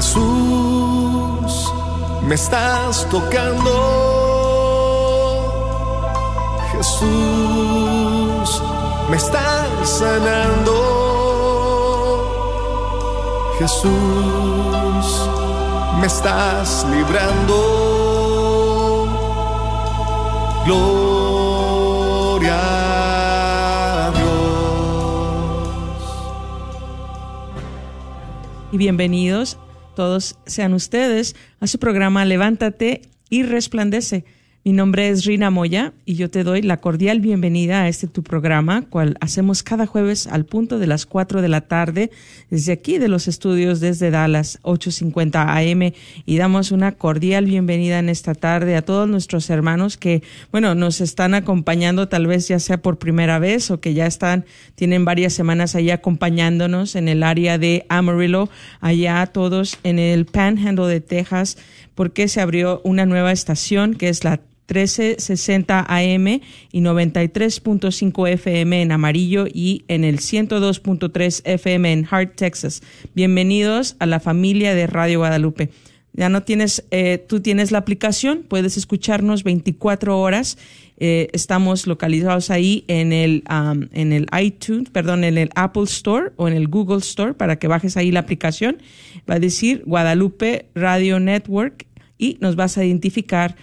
Jesús, me estás tocando. Jesús, me estás sanando. Jesús, me estás librando. Gloria. Y bienvenidos todos sean ustedes a su programa Levántate y Resplandece. Mi nombre es Rina Moya y yo te doy la cordial bienvenida a este tu programa, cual hacemos cada jueves al punto de las 4 de la tarde desde aquí de los estudios desde Dallas 850 AM y damos una cordial bienvenida en esta tarde a todos nuestros hermanos que, bueno, nos están acompañando tal vez ya sea por primera vez o que ya están, tienen varias semanas ahí acompañándonos en el área de Amarillo, allá todos en el Panhandle de Texas, porque se abrió una nueva estación que es la 1360 AM y 93.5 FM en Amarillo y en el 102.3 FM en Hart, Texas. Bienvenidos a la familia de Radio Guadalupe. Ya no tienes, eh, tú tienes la aplicación, puedes escucharnos 24 horas. Eh, estamos localizados ahí en el, en el iTunes, perdón, en el Apple Store o en el Google Store para que bajes ahí la aplicación. Va a decir Guadalupe Radio Network y nos vas a identificar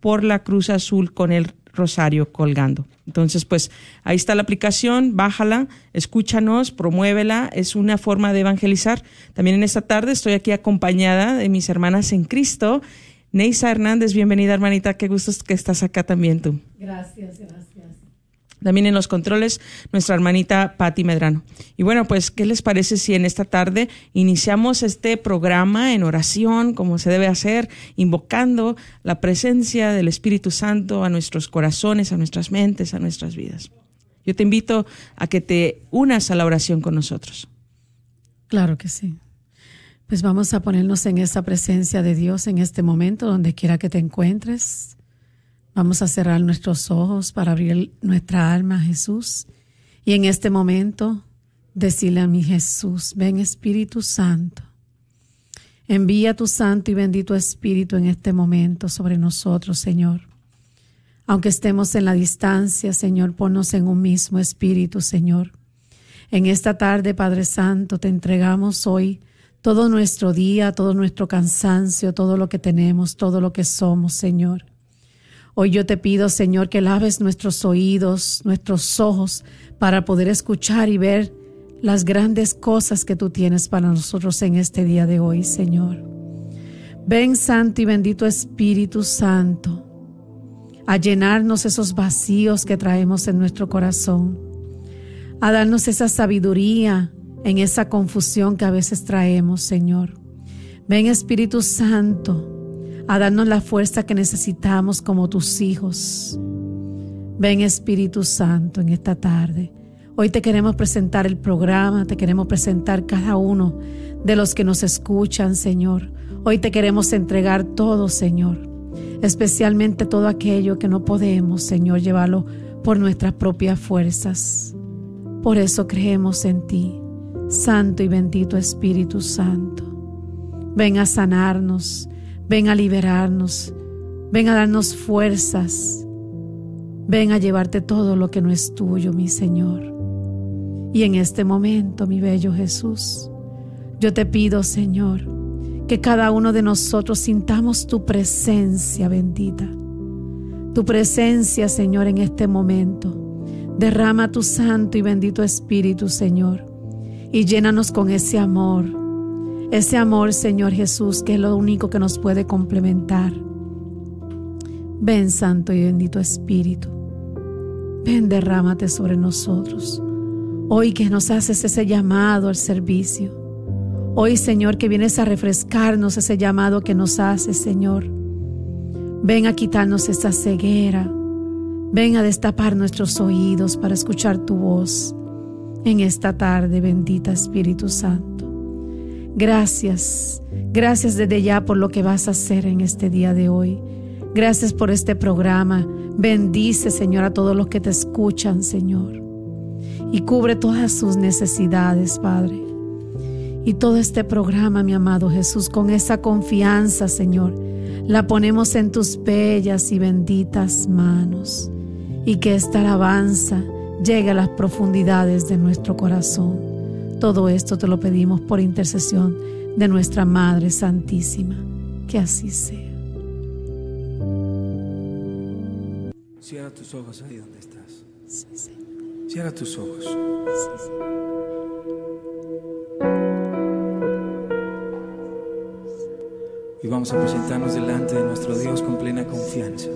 por la cruz azul con el rosario colgando. Entonces, pues ahí está la aplicación, bájala, escúchanos, promuévela, es una forma de evangelizar. También en esta tarde estoy aquí acompañada de mis hermanas en Cristo. Neisa Hernández, bienvenida hermanita, qué gusto que estás acá también tú. Gracias, gracias. También en los controles, nuestra hermanita Patti Medrano. Y bueno, pues, ¿qué les parece si en esta tarde iniciamos este programa en oración, como se debe hacer, invocando la presencia del Espíritu Santo a nuestros corazones, a nuestras mentes, a nuestras vidas? Yo te invito a que te unas a la oración con nosotros. Claro que sí. Pues vamos a ponernos en esa presencia de Dios en este momento, donde quiera que te encuentres. Vamos a cerrar nuestros ojos para abrir nuestra alma a Jesús. Y en este momento, decirle a mi Jesús, ven Espíritu Santo. Envía tu Santo y bendito Espíritu en este momento sobre nosotros, Señor. Aunque estemos en la distancia, Señor, ponnos en un mismo Espíritu, Señor. En esta tarde, Padre Santo, te entregamos hoy todo nuestro día, todo nuestro cansancio, todo lo que tenemos, todo lo que somos, Señor. Hoy yo te pido, Señor, que laves nuestros oídos, nuestros ojos, para poder escuchar y ver las grandes cosas que tú tienes para nosotros en este día de hoy, Señor. Ven, Santo y bendito Espíritu Santo, a llenarnos esos vacíos que traemos en nuestro corazón, a darnos esa sabiduría en esa confusión que a veces traemos, Señor. Ven, Espíritu Santo, a darnos la fuerza que necesitamos como tus hijos. Ven Espíritu Santo en esta tarde. Hoy te queremos presentar el programa, te queremos presentar cada uno de los que nos escuchan, Señor. Hoy te queremos entregar todo, Señor, especialmente todo aquello que no podemos, Señor, llevarlo por nuestras propias fuerzas. Por eso creemos en ti, Santo y bendito Espíritu Santo. Ven a sanarnos, Ven a liberarnos, ven a darnos fuerzas, ven a llevarte todo lo que no es tuyo, mi Señor. Y en este momento, mi bello Jesús, yo te pido, Señor, que cada uno de nosotros sintamos tu presencia bendita. Tu presencia, Señor, en este momento. Derrama tu santo y bendito Espíritu, Señor, y llénanos con ese amor, ese amor, Señor Jesús, que es lo único que nos puede complementar. Ven, Santo y bendito Espíritu. Ven, derrámate sobre nosotros. Hoy que nos haces ese llamado al servicio. Hoy, Señor, que vienes a refrescarnos ese llamado que nos hace, Señor. Ven a quitarnos esta ceguera. Ven a destapar nuestros oídos para escuchar tu voz en esta tarde, bendita Espíritu Santo. Gracias, gracias desde ya por lo que vas a hacer en este día de hoy. Gracias por este programa. Bendice, Señor, a todos los que te escuchan, Señor. Y cubre todas sus necesidades, Padre. Y todo este programa, mi amado Jesús, con esa confianza, Señor, la ponemos en tus bellas y benditas manos. Y que esta alabanza llegue a las profundidades de nuestro corazón. Todo esto te lo pedimos por intercesión de nuestra Madre Santísima. Que así sea. Cierra tus ojos ahí donde estás. Sí, sí. Cierra tus ojos. Y vamos a presentarnos delante de nuestro Dios con plena confianza.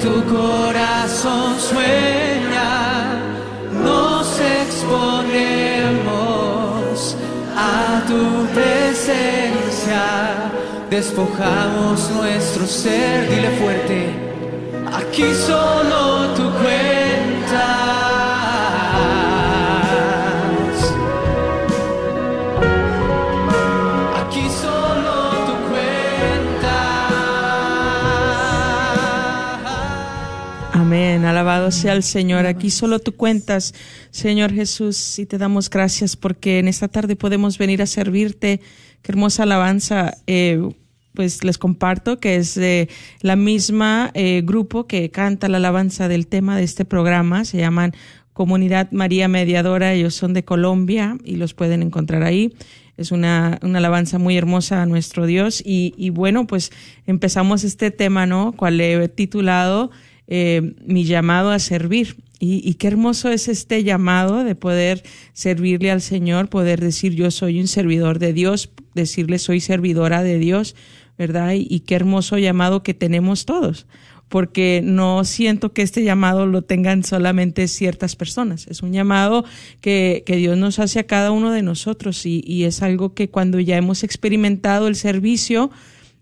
Tu corazón sueña. Nos exponemos a tu presencia. Despojamos nuestro ser, dile fuerte. Aquí solo tú cuentas. Alabado sea el Señor. Aquí solo tú cuentas, Señor Jesús, y te damos gracias porque en esta tarde podemos venir a servirte. Qué hermosa alabanza. Eh, pues les comparto que es de la misma eh, grupo que canta la alabanza del tema de este programa. Se llaman Comunidad María Mediadora. Ellos son de Colombia y los pueden encontrar ahí. Es una, una alabanza muy hermosa a nuestro Dios. Y, y bueno, pues empezamos este tema, ¿no? Cual he titulado eh, Mi llamado a servir. Y, qué hermoso es este llamado de poder servirle al Señor, poder decir yo soy un servidor de Dios, decirle soy servidora de Dios, ¿verdad? Y, qué hermoso llamado que tenemos todos, porque no siento que este llamado lo tengan solamente ciertas personas, es un llamado que, que Dios nos hace a cada uno de nosotros y es algo que cuando ya hemos experimentado el servicio,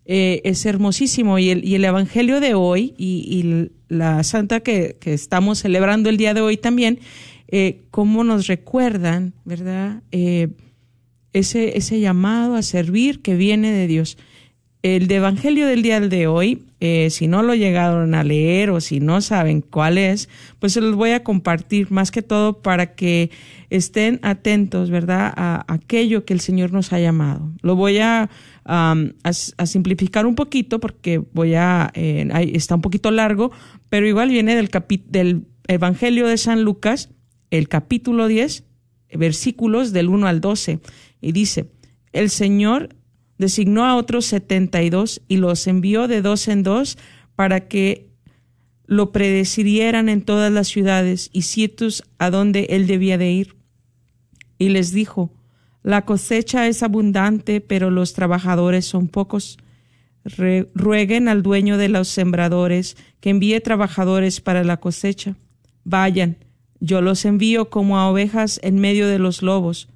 eh, es hermosísimo y el, el Evangelio de hoy y, y la Santa que, que, estamos celebrando el día de hoy también, eh, cómo nos recuerdan, ¿verdad? Eh, ese, ese llamado a servir que viene de Dios. El de Evangelio del día de hoy, eh, si no lo llegaron a leer o si no saben cuál es, pues se los voy a compartir más que todo para que estén atentos, ¿verdad? A, aquello que el Señor nos ha llamado. Lo voy a, simplificar un poquito porque voy a, eh, está un poquito largo, pero igual viene del, capi, del Evangelio de San Lucas, el capítulo 10, versículos del 1 al 12, y dice, el Señor designó a otros setenta y dos y los envió de dos en dos para que lo predecirieran en todas las ciudades y sitios a donde él debía de ir. Y les dijo, la cosecha es abundante, pero los trabajadores son pocos. Rueguen al dueño de los sembradores que envíe trabajadores para la cosecha. Vayan, yo los envío como a ovejas en medio de los lobos.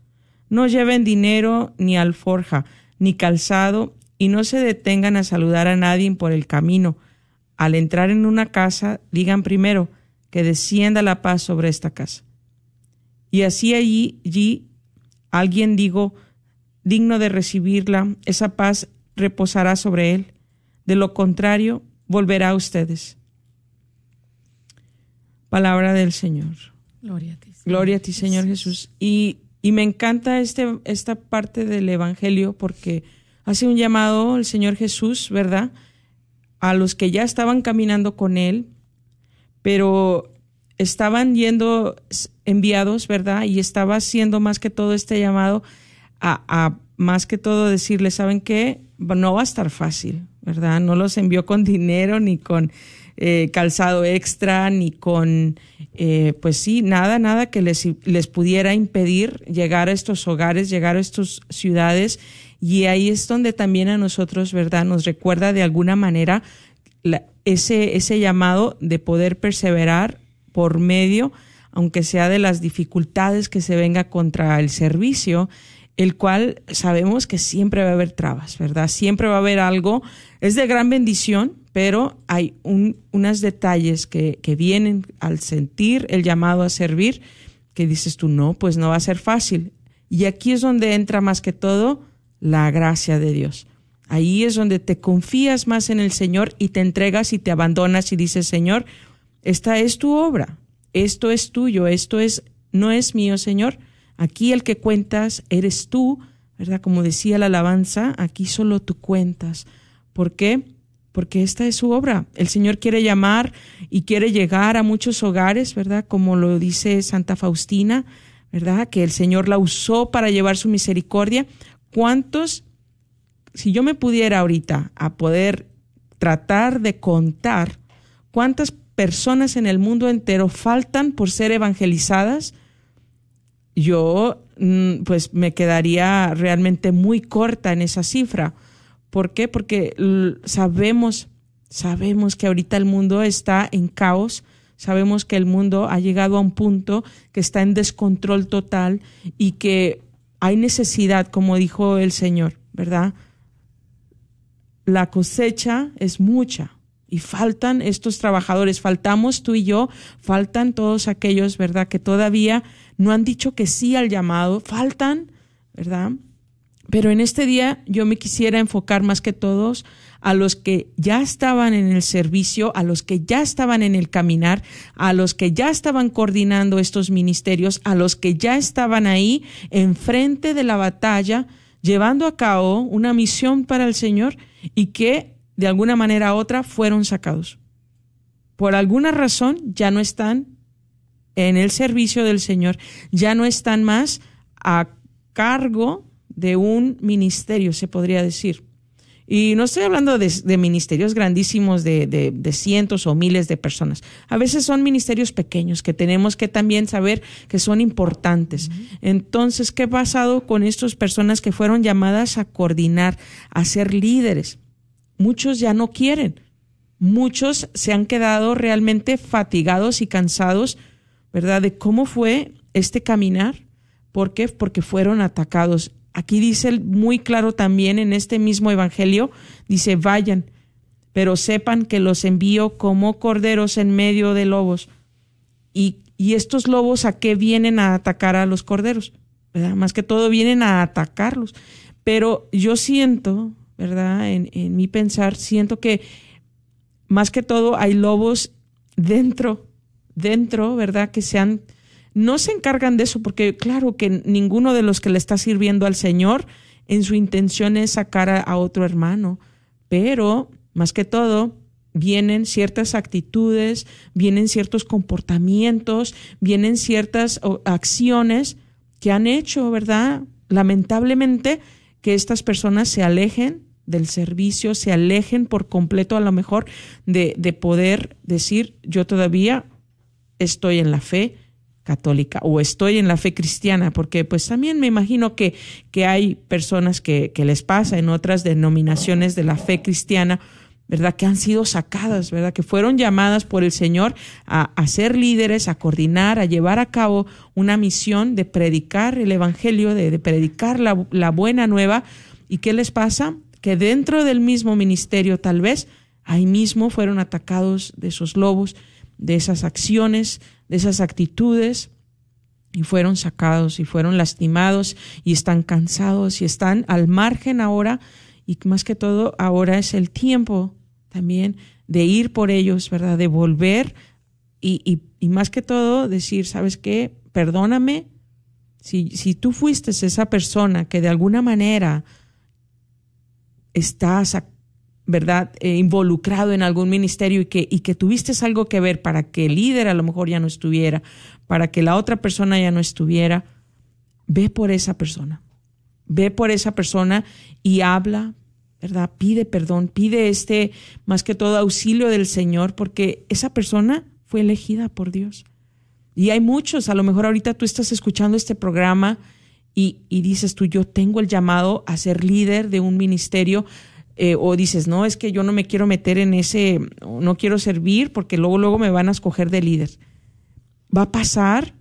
No lleven dinero ni alforja, ni calzado, y no se detengan a saludar a nadie por el camino. Al entrar en una casa, digan primero que descienda la paz sobre esta casa. Y así allí, allí alguien digo, digno de recibirla, esa paz reposará sobre él. De lo contrario, volverá a ustedes. Palabra del Señor. Gloria a ti. Señor. Gloria a ti, Señor Jesús. Y, y me encanta este, esta parte del Evangelio porque hace un llamado el Señor Jesús, ¿verdad? A los que ya estaban caminando con Él, pero estaban yendo enviados, ¿verdad? Y estaba haciendo más que todo este llamado a, a más que todo decirles, ¿saben qué? No va a estar fácil, ¿verdad? No los envió con dinero ni con eh, calzado extra, ni con, eh, pues sí, nada, nada que les, les pudiera impedir llegar a estos hogares, llegar a estas ciudades. Y ahí es donde también a nosotros, ¿verdad? Nos recuerda de alguna manera ese, ese llamado de poder perseverar por medio, aunque sea de las dificultades que se venga contra el servicio, el cual sabemos que siempre va a haber trabas, ¿verdad? Siempre va a haber algo. Es de gran bendición, pero hay un, unos detalles que, que vienen al sentir el llamado a servir, que dices tú, no, pues no va a ser fácil. Y aquí es donde entra más que todo la gracia de Dios. Ahí es donde te confías más en el Señor y te entregas y te abandonas y dices, Señor, esta es tu obra, esto es tuyo, esto es no es mío, Señor. Aquí el que cuentas eres tú, ¿verdad? Como decía la alabanza, aquí solo tú cuentas. ¿Por qué? Porque esta es su obra. El Señor quiere llamar y quiere llegar a muchos hogares, ¿verdad? Como lo dice Santa Faustina, ¿verdad? Que el Señor la usó para llevar su misericordia. ¿Cuántos, si yo me pudiera ahorita a poder tratar de contar cuántas personas en el mundo entero faltan por ser evangelizadas, yo mm, pues me quedaría realmente muy corta en esa cifra. ¿Por qué? Porque sabemos, sabemos que ahorita el mundo está en caos, sabemos que el mundo ha llegado a un punto que está en descontrol total y que hay necesidad, como dijo el Señor, ¿verdad? La cosecha es mucha, y faltan estos trabajadores, faltamos tú y yo, faltan todos aquellos, ¿verdad? Que todavía no han dicho que sí al llamado, faltan, ¿verdad? Pero en este día yo me quisiera enfocar más que todos a los que ya estaban en el servicio, a los que ya estaban en el caminar, a los que ya estaban coordinando estos ministerios, a los que ya estaban ahí enfrente de la batalla, llevando a cabo una misión para el Señor y que de alguna manera u otra fueron sacados. Por alguna razón ya no están en el servicio del Señor, ya no están más a cargo de un ministerio, se podría decir. Y no estoy hablando de, ministerios grandísimos de, de, cientos o miles de personas. A veces son ministerios pequeños que tenemos que también saber que son importantes. Entonces, ¿qué ha pasado con estas personas que fueron llamadas a coordinar, a ser líderes? muchos ya no quieren. Muchos se han quedado realmente fatigados y cansados, ¿verdad? De cómo fue este caminar. ¿Por qué? Porque fueron atacados. Aquí dice muy claro también en este mismo evangelio, dice, vayan, pero sepan que los envío como corderos en medio de lobos. Y, y estos lobos a qué vienen a atacar a los corderos, ¿verdad? Más que todo vienen a atacarlos. Pero yo siento, ¿verdad? En, en mi pensar, siento que más que todo hay lobos dentro, dentro, ¿verdad? Que sean, no se encargan de eso, porque claro que ninguno de los que le está sirviendo al Señor en su intención es sacar a, a otro hermano, pero más que todo vienen ciertas actitudes, vienen ciertos comportamientos, vienen ciertas acciones que han hecho, ¿verdad? Lamentablemente, que estas personas se alejen del servicio, se alejen por completo a lo mejor de, de poder decir yo todavía estoy en la fe católica o estoy en la fe cristiana, porque pues también me imagino que, que hay personas que, que les pasa en otras denominaciones de la fe cristiana, ¿verdad? Que han sido sacadas, ¿verdad? Que fueron llamadas por el Señor a, ser líderes, a coordinar, a llevar a cabo una misión de predicar el Evangelio, de, de predicar la, la, buena nueva. ¿Y qué les pasa? Que dentro del mismo ministerio, tal vez, ahí mismo fueron atacados de esos lobos, de esas acciones, de esas actitudes, y fueron sacados y fueron lastimados y están cansados y están al margen ahora. Y más que todo, ahora es el tiempo también de ir por ellos, ¿verdad? De volver y, y, y más que todo decir, ¿sabes qué? Perdóname. Si, si tú fuiste esa persona que de alguna manera estás, ¿verdad?, eh, involucrado en algún ministerio y que, y que tuviste algo que ver para que el líder a lo mejor ya no estuviera, para que la otra persona ya no estuviera, ve por esa persona. Ve por esa persona y habla, ¿verdad? Pide perdón, pide este, más que todo, auxilio del Señor, porque esa persona fue elegida por Dios. Y hay muchos, a lo mejor ahorita tú estás escuchando este programa y, y dices tú, yo tengo el llamado a ser líder de un ministerio, eh, o dices, no, es que yo no me quiero meter en ese, no quiero servir porque luego, luego me van a escoger de líder. Va a pasar,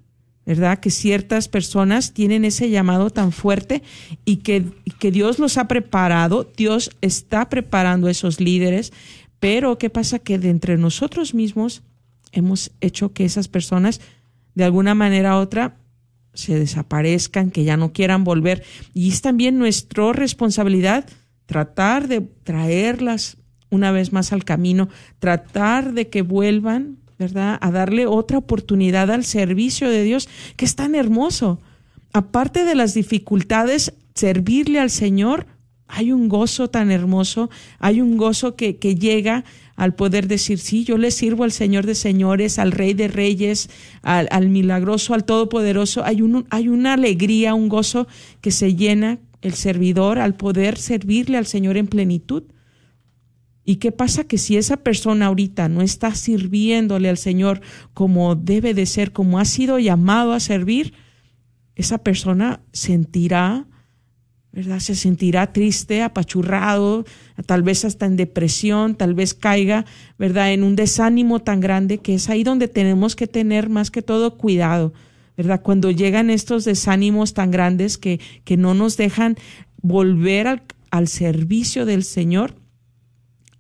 ¿verdad? Que ciertas personas tienen ese llamado tan fuerte y que, que Dios los ha preparado, Dios está preparando a esos líderes, pero ¿qué pasa? Que de entre nosotros mismos hemos hecho que esas personas de alguna manera u otra se desaparezcan, que ya no quieran volver. Y es también nuestra responsabilidad tratar de traerlas una vez más al camino, tratar de que vuelvan, ¿verdad? A darle otra oportunidad al servicio de Dios, que es tan hermoso. Aparte de las dificultades, servirle al Señor, hay un gozo tan hermoso, hay un gozo que, que llega al poder decir, sí, yo le sirvo al Señor de señores, al Rey de reyes, al, al milagroso, al Todopoderoso. Hay, un, hay una alegría, un gozo que se llena el servidor al poder servirle al Señor en plenitud. ¿Y qué pasa? Que si esa persona ahorita no está sirviéndole al Señor como debe de ser, como ha sido llamado a servir, esa persona sentirá, ¿verdad? Se sentirá triste, apachurrado, tal vez hasta en depresión, tal vez caiga, ¿verdad? En un desánimo tan grande que es ahí donde tenemos que tener más que todo cuidado ¿verdad? Cuando llegan estos desánimos tan grandes que, que no nos dejan volver al, al servicio del Señor,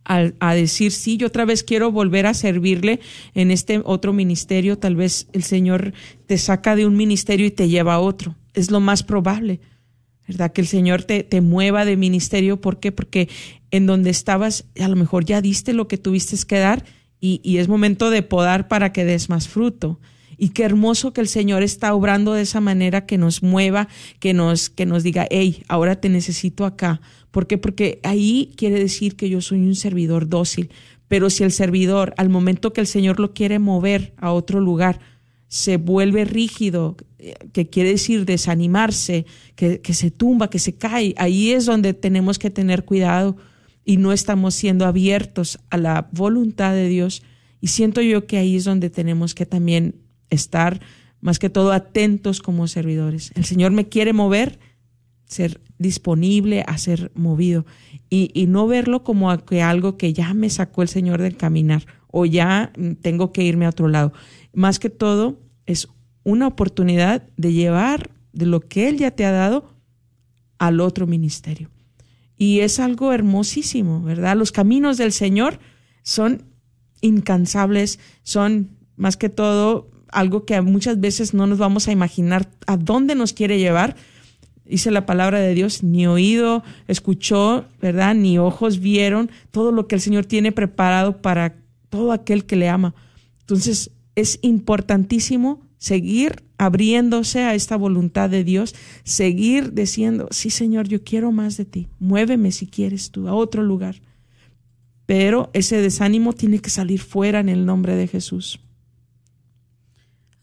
al, a decir, sí, yo otra vez quiero volver a servirle en este otro ministerio, tal vez el Señor te saca de un ministerio y te lleva a otro. Es lo más probable, ¿verdad? Que el Señor te, te mueva de ministerio. ¿Por qué? Porque en donde estabas, a lo mejor ya diste lo que tuviste que dar y, y es momento de podar para que des más fruto. Y qué hermoso que el Señor está obrando de esa manera que nos mueva, que nos, que nos diga, hey, ahora te necesito acá. ¿Por qué? Porque ahí quiere decir que yo soy un servidor dócil. Pero si el servidor, al momento que el Señor lo quiere mover a otro lugar, se vuelve rígido, que quiere decir desanimarse, que, que se tumba, que se cae, ahí es donde tenemos que tener cuidado y no estamos siendo abiertos a la voluntad de Dios. Y siento yo que ahí es donde tenemos que también estar más que todo atentos como servidores. El Señor me quiere mover, ser disponible a ser movido y, no verlo como que algo que ya me sacó el Señor del caminar o ya tengo que irme a otro lado. Más que todo es una oportunidad de llevar de lo que Él ya te ha dado al otro ministerio. Y es algo hermosísimo, ¿verdad? Los caminos del Señor son incansables, son más que todo algo que muchas veces no nos vamos a imaginar a dónde nos quiere llevar. Dice la palabra de Dios, ni oído escuchó, ¿verdad? Ni ojos vieron todo lo que el Señor tiene preparado para todo aquel que le ama. Entonces, es importantísimo seguir abriéndose a esta voluntad de Dios, seguir diciendo, sí Señor, yo quiero más de ti, muéveme si quieres tú a otro lugar. Pero ese desánimo tiene que salir fuera en el nombre de Jesús.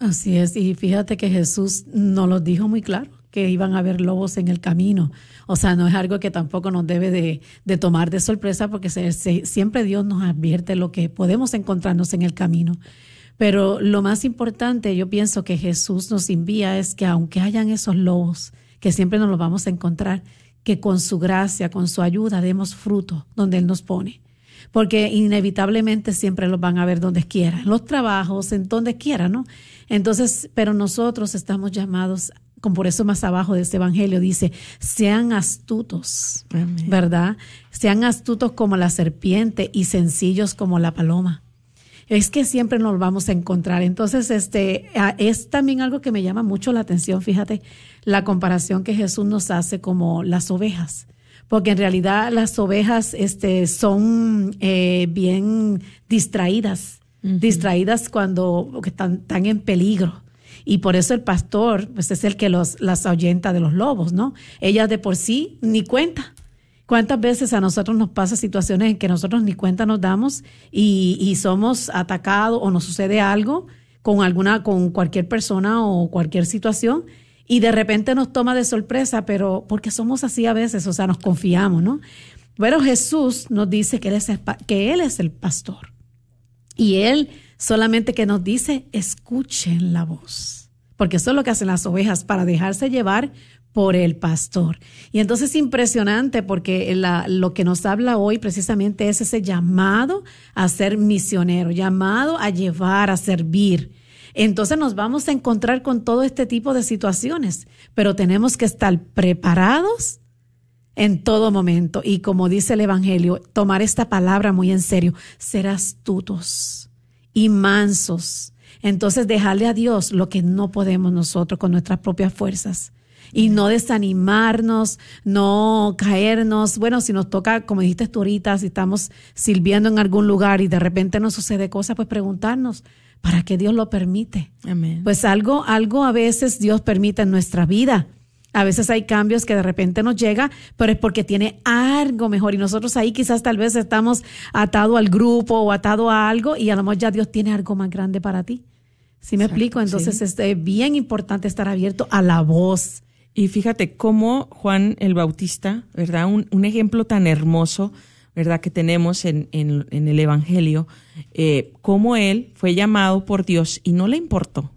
Así es, y fíjate que Jesús nos lo dijo muy claro, que iban a haber lobos en el camino. O sea, no es algo que tampoco nos debe de, de tomar de sorpresa porque se, siempre Dios nos advierte lo que podemos encontrarnos en el camino. Pero lo más importante, yo pienso que Jesús nos envía es que aunque hayan esos lobos, que siempre nos los vamos a encontrar, que con su gracia, con su ayuda, demos fruto donde Él nos pone. Porque inevitablemente siempre los van a ver donde quiera, en los trabajos, en donde quiera, ¿no? Entonces, pero nosotros estamos llamados como por eso más abajo de este evangelio dice, sean astutos, Amén. ¿verdad? Sean astutos como la serpiente y sencillos como la paloma. Es que siempre nos vamos a encontrar. Entonces, este ah, es también algo que me llama mucho la atención, fíjate, la comparación que Jesús nos hace como las ovejas. Porque en realidad las ovejas este, son eh, bien distraídas, distraídas cuando están, están en peligro. Y por eso el pastor pues es el que los, las ahuyenta de los lobos, ¿no? Ellas de por sí ni cuenta. ¿Cuántas veces a nosotros nos pasa situaciones en que nosotros ni cuenta nos damos y, y somos atacados o nos sucede algo con alguna, con cualquier persona o cualquier situación y de repente nos toma de sorpresa, pero porque somos así a veces, o sea, nos confiamos, ¿no? Pero Jesús nos dice que él es el, pastor y él solamente que nos dice, escuchen la voz. Porque eso es lo que hacen las ovejas para dejarse llevar por el pastor. Y entonces es impresionante porque lo que nos habla hoy precisamente es ese llamado a ser misionero, llamado a llevar, a servir. Entonces nos vamos a encontrar con todo este tipo de situaciones, pero tenemos que estar preparados en todo momento. Y como dice el Evangelio, tomar esta palabra muy en serio, ser astutos y mansos. Entonces dejarle a Dios lo que no podemos nosotros con nuestras propias fuerzas. Y no desanimarnos, no caernos. Bueno, si nos toca, como dijiste tú ahorita, si estamos sirviendo en algún lugar y de repente nos sucede cosas, pues preguntarnos, ¿para qué Dios lo permite? Amén. Pues algo, algo a veces Dios permite en nuestra vida. A veces hay cambios que de repente nos llega, pero es porque tiene algo mejor. Y nosotros ahí quizás tal vez estamos atados al grupo o atado a algo y a lo mejor ya Dios tiene algo más grande para ti. ¿Sí me Exacto, explico? Entonces sí. es eh, bien importante estar abierto a la voz. Y fíjate cómo Juan el Bautista, ¿verdad? Un, un ejemplo tan hermoso, ¿verdad? Que tenemos en, en- en el Evangelio, eh, cómo él fue llamado por Dios y no le importó.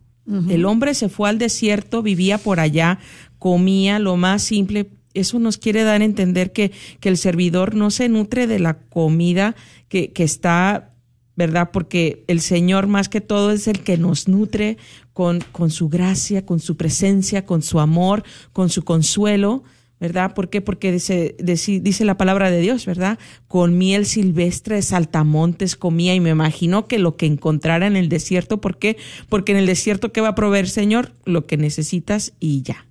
El hombre se fue al desierto, vivía por allá, comía lo más simple. Eso nos quiere dar a entender que, que el servidor no se nutre de la comida que, que está ¿verdad? Porque el Señor más que todo es el que nos nutre con, con su gracia, con su presencia, con su amor, con su consuelo, ¿verdad? ¿Por qué? Porque dice, dice, la palabra de Dios, ¿verdad? Con miel silvestre de saltamontes comía y me imagino que lo que encontrara en el desierto, ¿por qué? Porque en el desierto, ¿qué va a proveer, Señor? Lo que necesitas y ya.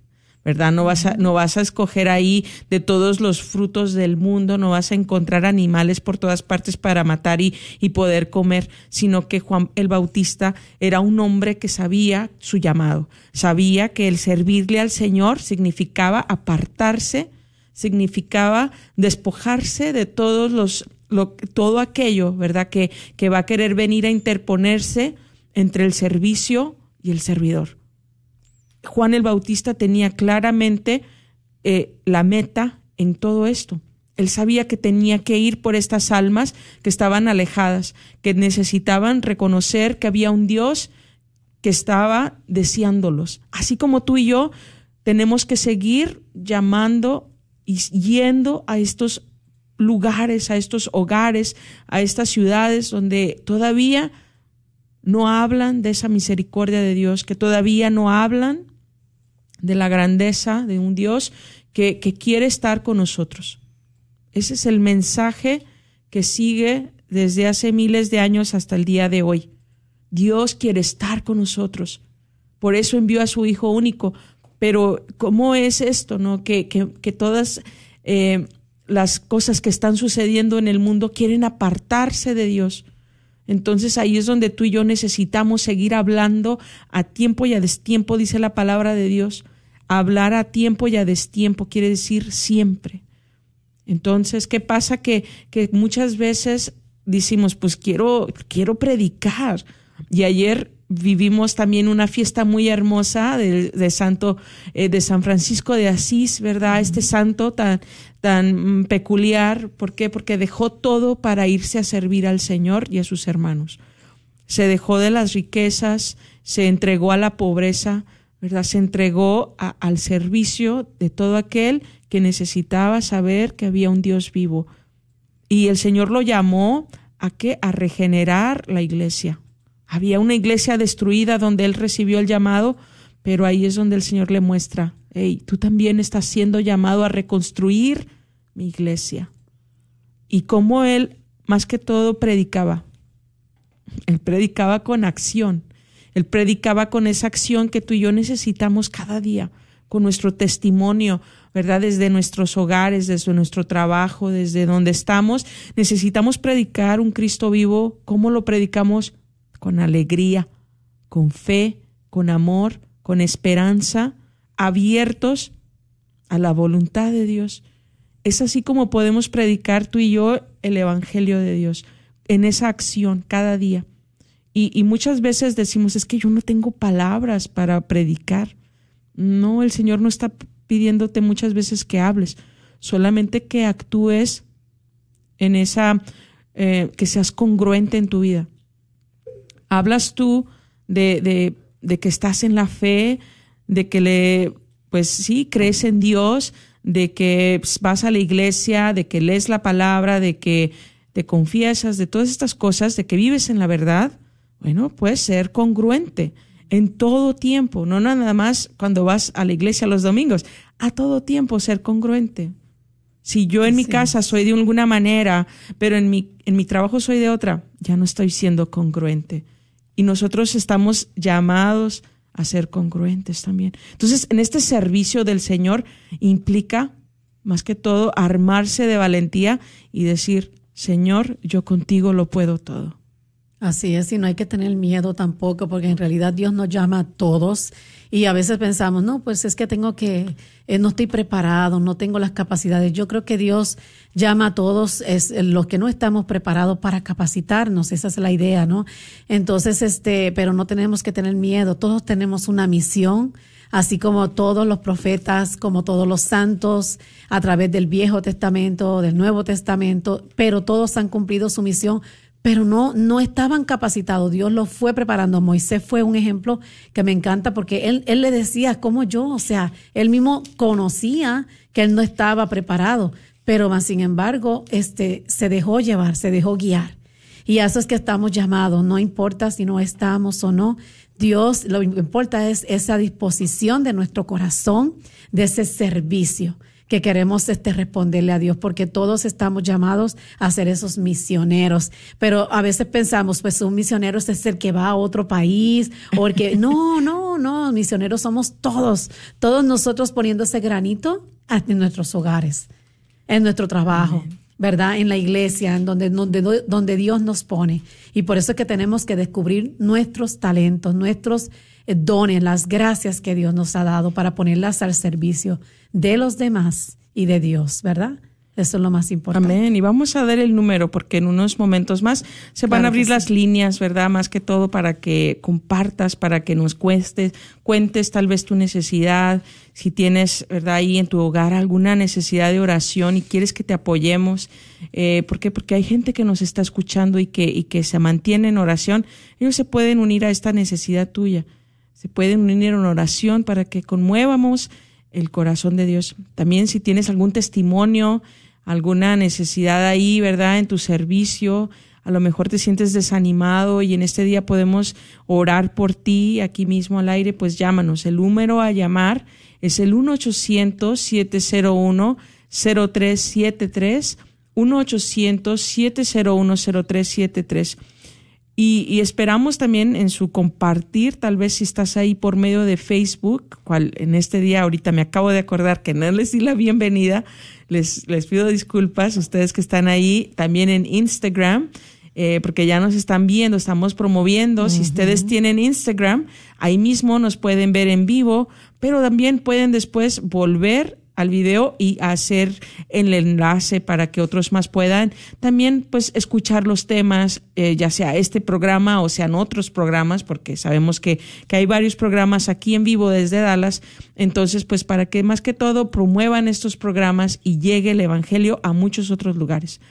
¿Verdad? No vas, a, no vas a escoger ahí de todos los frutos del mundo, no vas a encontrar animales por todas partes para matar y, y poder comer, sino que Juan el Bautista era un hombre que sabía su llamado, sabía que el servirle al Señor significaba apartarse, significaba despojarse de todos los, lo, todo aquello, ¿verdad? Que, que va a querer venir a interponerse entre el servicio y el servidor. Juan el Bautista tenía claramente eh, la meta en todo esto. Él sabía que tenía que ir por estas almas que estaban alejadas, que necesitaban reconocer que había un Dios que estaba deseándolos. Así como tú y yo tenemos que seguir llamando y yendo a estos lugares, a estos hogares, a estas ciudades donde todavía no hablan de esa misericordia de Dios, que todavía no hablan de la grandeza de un Dios que, que, quiere estar con nosotros. Ese es el mensaje que sigue desde hace miles de años hasta el día de hoy. Dios quiere estar con nosotros. Por eso envió a su Hijo único. Pero ¿cómo es esto? no Que, que, que todas eh, las cosas que están sucediendo en el mundo quieren apartarse de Dios. Entonces ahí es donde tú y yo necesitamos seguir hablando a tiempo y a destiempo, dice la palabra de Dios. Hablar a tiempo y a destiempo quiere decir siempre. Entonces, ¿qué pasa? Que, que muchas veces decimos, pues quiero, quiero predicar. Y ayer vivimos también una fiesta muy hermosa de, de Santo, eh, de San Francisco de Asís, ¿verdad? Este santo tan, tan peculiar. ¿Por qué? Porque dejó todo para irse a servir al Señor y a sus hermanos. Se dejó de las riquezas, se entregó a la pobreza, ¿verdad? Se entregó al servicio de todo aquel que necesitaba saber que había un Dios vivo. Y el Señor lo llamó a qué? A regenerar la iglesia. Había una iglesia destruida donde él recibió el llamado, pero ahí es donde el Señor le muestra, hey, tú también estás siendo llamado a reconstruir mi iglesia. Y como él, más que todo, predicaba. Él predicaba con acción. Él predicaba con esa acción que tú y yo necesitamos cada día, con nuestro testimonio, ¿verdad? Desde nuestros hogares, desde nuestro trabajo, desde donde estamos. Necesitamos predicar un Cristo vivo. ¿Cómo lo predicamos? Con alegría, con fe, con amor, con esperanza, abiertos a la voluntad de Dios. Es así como podemos predicar tú y yo el Evangelio de Dios, en esa acción cada día. Y, muchas veces decimos, es que yo no tengo palabras para predicar. No, el Señor no está pidiéndote muchas veces que hables, solamente que actúes en esa, eh, que seas congruente en tu vida. Hablas tú de, de, de que estás en la fe, de que le, pues sí, crees en Dios, de que vas a la iglesia, de que lees la palabra, de que te confiesas, de todas estas cosas, de que vives en la verdad, bueno, puedes ser congruente en todo tiempo, no nada más cuando vas a la iglesia los domingos, a todo tiempo ser congruente. Si yo en mi casa soy de alguna manera, pero en mi, en mi trabajo soy de otra, ya no estoy siendo congruente. Y nosotros estamos llamados a ser congruentes también. Entonces, en este servicio del Señor implica, más que todo, armarse de valentía y decir, Señor, yo contigo lo puedo todo. Así es, y no hay que tener miedo tampoco, porque en realidad Dios nos llama a todos y a veces pensamos, no, pues es que tengo que, eh, no estoy preparado, no tengo las capacidades. Yo creo que Dios llama a todos es, eh, los que no estamos preparados para capacitarnos, esa es la idea, ¿no? Entonces, este, pero no tenemos que tener miedo, todos tenemos una misión, así como todos los profetas, como todos los santos, a través del Viejo Testamento, del Nuevo Testamento, pero todos han cumplido su misión pero no, no estaban capacitados. Dios los fue preparando. Moisés fue un ejemplo que me encanta porque él, él le decía, como yo, o sea, él mismo conocía que él no estaba preparado, pero más sin embargo, este, se dejó llevar, se dejó guiar. Y eso es que estamos llamados, no importa si no estamos o no. Dios, lo que importa es esa disposición de nuestro corazón, de ese servicio que queremos este, responderle a Dios, porque todos estamos llamados a ser esos misioneros. Pero a veces pensamos, pues un misionero es el que va a otro país, o el que, no, no, no, misioneros somos todos, todos nosotros poniendo ese granito en nuestros hogares, en nuestro trabajo. ¿verdad? En la iglesia, en donde, donde, donde Dios nos pone. Y por eso es que tenemos que descubrir nuestros talentos, nuestros dones, las gracias que Dios nos ha dado para ponerlas al servicio de los demás y de Dios, ¿verdad? Eso es lo más importante. Amén. Y vamos a dar el número porque en unos momentos más se van a abrir las líneas, ¿verdad? Más que todo para que compartas, para que nos cuestes, cuentes tal vez tu necesidad, si tienes, ¿verdad? Ahí en tu hogar alguna necesidad de oración y quieres que te apoyemos. Eh, ¿Por qué? Porque hay gente que nos está escuchando y que, y que se mantiene en oración. Ellos se pueden unir a esta necesidad tuya. Se pueden unir en oración para que conmuevamos el corazón de Dios. También si tienes algún testimonio, alguna necesidad ahí, ¿verdad? En tu servicio, a lo mejor te sientes desanimado y en este día podemos orar por ti aquí mismo al aire, pues llámanos. El número a llamar es el 1-800-701-0373, 1-800-701-0373. Y, y, esperamos también en su compartir, tal vez si estás ahí por medio de Facebook, cual en este día ahorita me acabo de acordar que no les di la bienvenida, les, les pido disculpas, ustedes que están ahí, también en Instagram, eh, porque ya nos están viendo, estamos promoviendo. Si ustedes tienen Instagram, ahí mismo nos pueden ver en vivo, pero también pueden después volver al video y hacer el enlace para que otros más puedan también pues escuchar los temas, eh, ya sea este programa o sean otros programas, porque sabemos que, que hay varios programas aquí en vivo desde Dallas. Entonces, pues para que más que todo promuevan estos programas y llegue el Evangelio a muchos otros lugares.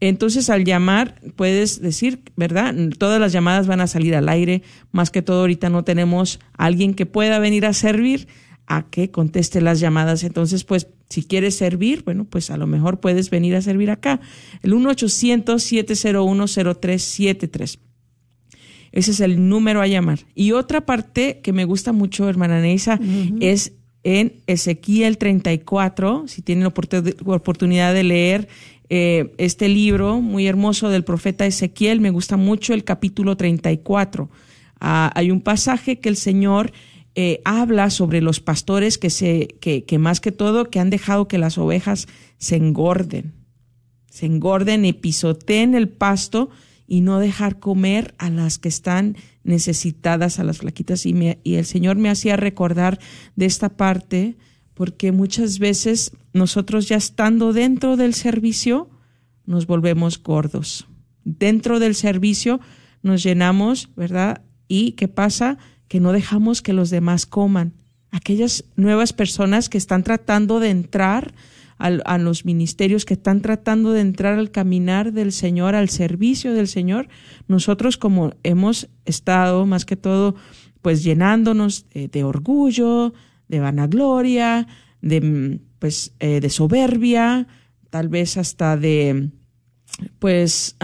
Entonces, al llamar, puedes decir, ¿verdad? Todas las llamadas van a salir al aire. Más que todo, ahorita no tenemos alguien que pueda venir a servir a que conteste las llamadas. Entonces, pues, si quieres servir, bueno, pues a lo mejor puedes venir a servir acá. El 1-800-701-0373. Ese es el número a llamar. Y otra parte que me gusta mucho, hermana Neisa, es en Ezequiel 34, si tienen oportunidad de leer eh, este libro muy hermoso del profeta Ezequiel, me gusta mucho el capítulo 34. Ah, hay un pasaje que el Señor eh, habla sobre los pastores que, se, que, que más que todo que han dejado que las ovejas se engorden, se engorden y pisoteen el pasto y no dejar comer a las que están necesitadas, a las flaquitas. Y, y el Señor me hacía recordar de esta parte, porque muchas veces nosotros ya estando dentro del servicio, nos volvemos gordos. Dentro del servicio nos llenamos, ¿verdad? ¿Y qué pasa? Que no dejamos que los demás coman. Aquellas nuevas personas que están tratando de entrar a, los ministerios que están tratando de entrar al caminar del Señor, al servicio del Señor, nosotros como hemos estado más que todo pues llenándonos de, orgullo, de vanagloria, de pues eh, de soberbia, tal vez hasta de pues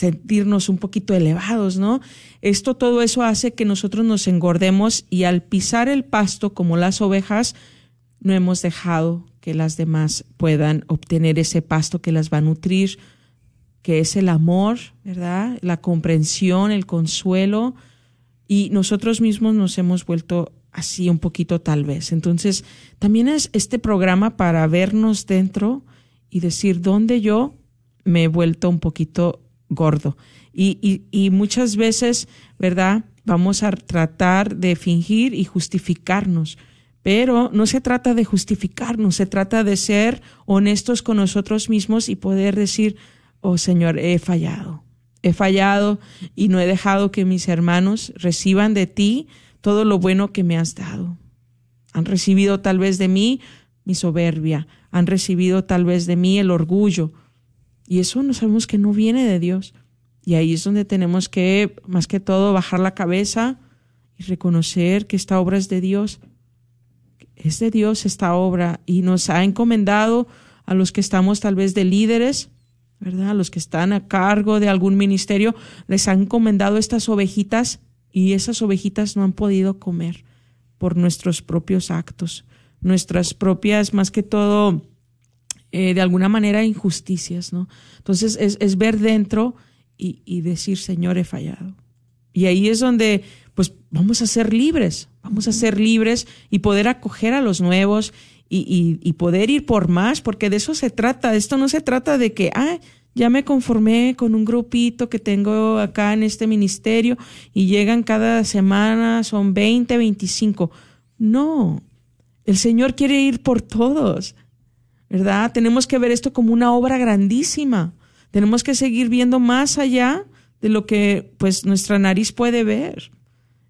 sentirnos un poquito elevados, ¿no? Esto, todo eso hace que nosotros nos engordemos y al pisar el pasto como las ovejas, no hemos dejado que las demás puedan obtener ese pasto que las va a nutrir, que es el amor, ¿verdad? La comprensión, el consuelo, y nosotros mismos nos hemos vuelto así un poquito tal vez. Entonces, también es este programa para vernos dentro y decir dónde yo me he vuelto un poquito gordo. Y, y, muchas veces, ¿verdad? Vamos a tratar de fingir y justificarnos pero no se trata de justificarnos, se trata de ser honestos con nosotros mismos y poder decir, oh Señor, he fallado, he fallado y no he dejado que mis hermanos reciban de ti todo lo bueno que me has dado. Han recibido tal vez de mí mi soberbia, han recibido tal vez de mí el orgullo. Y eso no sabemos que no viene de Dios. Y ahí es donde tenemos que, más que todo, bajar la cabeza y reconocer que esta obra es de Dios es de Dios esta obra y nos ha encomendado a los que estamos tal vez de líderes, ¿verdad? A los que están a cargo de algún ministerio, les ha encomendado estas ovejitas y esas ovejitas no han podido comer por nuestros propios actos, nuestras propias, más que todo, eh, de alguna manera, injusticias, ¿no? Entonces es, es ver dentro y, y decir, Señor, he fallado. Y ahí es donde pues vamos a ser libres, vamos a ser libres y poder acoger a los nuevos y, poder ir por más, porque de eso se trata. Esto no se trata de que, ah, ya me conformé con un grupito que tengo acá en este ministerio y llegan cada semana, son 20, 25. No, el Señor quiere ir por todos, ¿verdad? Tenemos que ver esto como una obra grandísima. Tenemos que seguir viendo más allá de lo que pues nuestra nariz puede ver.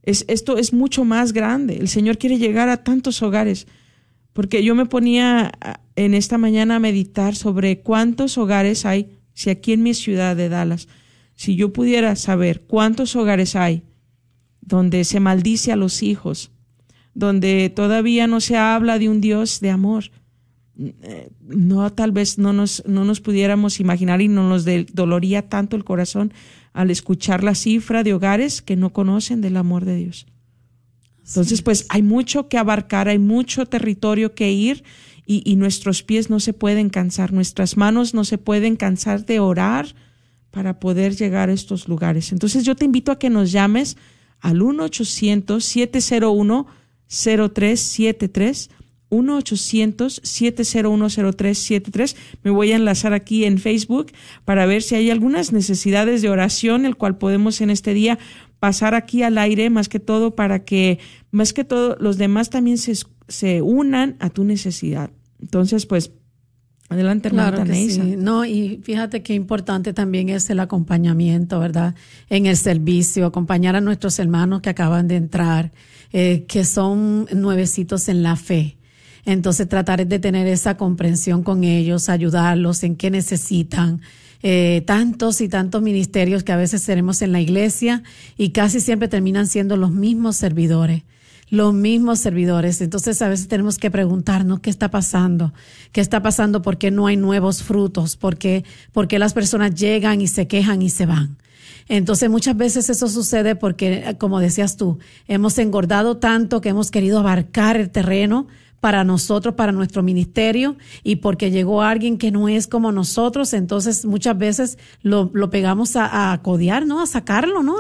Es, esto es mucho más grande. El Señor quiere llegar a tantos hogares. Porque yo me ponía en esta mañana a meditar sobre cuántos hogares hay, si aquí en mi ciudad de Dallas, si yo pudiera saber cuántos hogares hay donde se maldice a los hijos, donde todavía no se habla de un Dios de amor, no tal vez no nos, no nos pudiéramos imaginar y no nos doloría tanto el corazón al escuchar la cifra de hogares que no conocen del amor de Dios. Entonces, pues hay mucho que abarcar, hay mucho territorio que ir y, nuestros pies no se pueden cansar, nuestras manos no se pueden cansar de orar para poder llegar a estos lugares. Entonces yo te invito a que nos llames al 1-800-701-0373 1-800-701-0373. Me voy a enlazar aquí en Facebook para ver si hay algunas necesidades de oración, el cual podemos en este día pasar aquí al aire, más que todo para que, más que todo, los demás también se, se unan a tu necesidad. Entonces, pues, Adelante, claro sí. No, y fíjate qué importante también es el acompañamiento, ¿verdad? En el servicio, acompañar a nuestros hermanos que acaban de entrar, eh, que son nuevecitos en la fe. Entonces tratar de tener esa comprensión con ellos, ayudarlos en qué necesitan. Eh, tantos y tantos ministerios que a veces tenemos en la iglesia y casi siempre terminan siendo los mismos servidores los mismos servidores. Entonces a veces tenemos que preguntarnos qué está pasando, qué está pasando, por qué no hay nuevos frutos, por qué, por qué las personas llegan y se quejan y se van. Entonces muchas veces eso sucede porque, como decías tú, hemos engordado tanto que hemos querido abarcar el terreno para nosotros, para nuestro ministerio, y porque llegó alguien que no es como nosotros, entonces muchas veces lo, lo pegamos a, a, ¿no? A sacarlo, ¿no?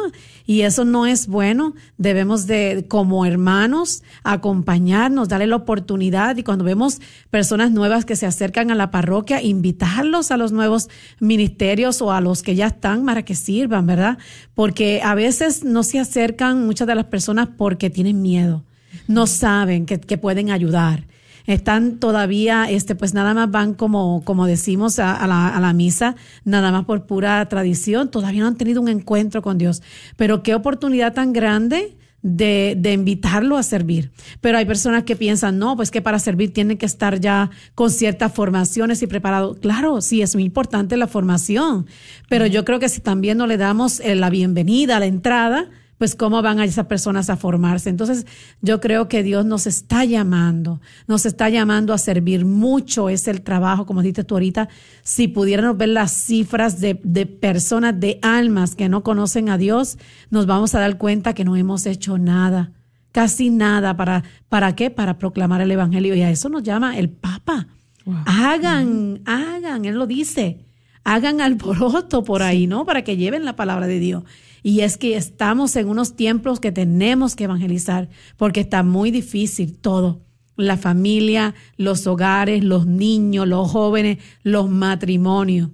Y eso no es bueno. Debemos de, como hermanos, acompañarnos, darle la oportunidad, y cuando vemos personas nuevas que se acercan a la parroquia, invitarlos a los nuevos ministerios o a los que ya están para que sirvan, ¿verdad? Porque a veces no se acercan muchas de las personas porque tienen miedo no saben que, que pueden ayudar están todavía, este, pues nada más van como, como decimos a, a, la, a, la, misa, nada más por pura tradición, todavía no han tenido un encuentro con Dios. Pero qué oportunidad tan grande de, de invitarlo a servir. Pero hay personas que piensan, no, pues que para servir tienen que estar ya con ciertas formaciones y preparado. Claro, sí, es muy importante la formación, pero yo creo que si también no le damos eh, la bienvenida la entrada, pues cómo van a esas personas a formarse. Entonces, yo creo que Dios nos está llamando, nos está llamando a servir mucho, es el trabajo, como dices tú ahorita, si pudiéramos ver las cifras de, de personas, de almas que no conocen a Dios, nos vamos a dar cuenta que no hemos hecho nada, casi nada, para, ¿para qué? Para proclamar el Evangelio. Y a eso nos llama el Papa. Wow. Hagan, hagan, él lo dice, hagan alboroto por ahí, ¿no? Para que lleven la palabra de Dios. Y es que estamos en unos tiempos que tenemos que evangelizar porque está muy difícil todo. La familia, los hogares, los niños, los jóvenes, los matrimonios.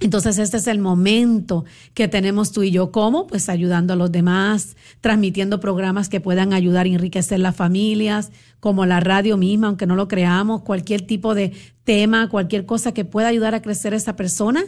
Entonces este es el momento que tenemos tú y yo. ¿Cómo? Pues ayudando a los demás, transmitiendo programas que puedan ayudar a enriquecer las familias, como la radio misma, aunque no lo creamos, cualquier tipo de tema, cualquier cosa que pueda ayudar a crecer a esa persona,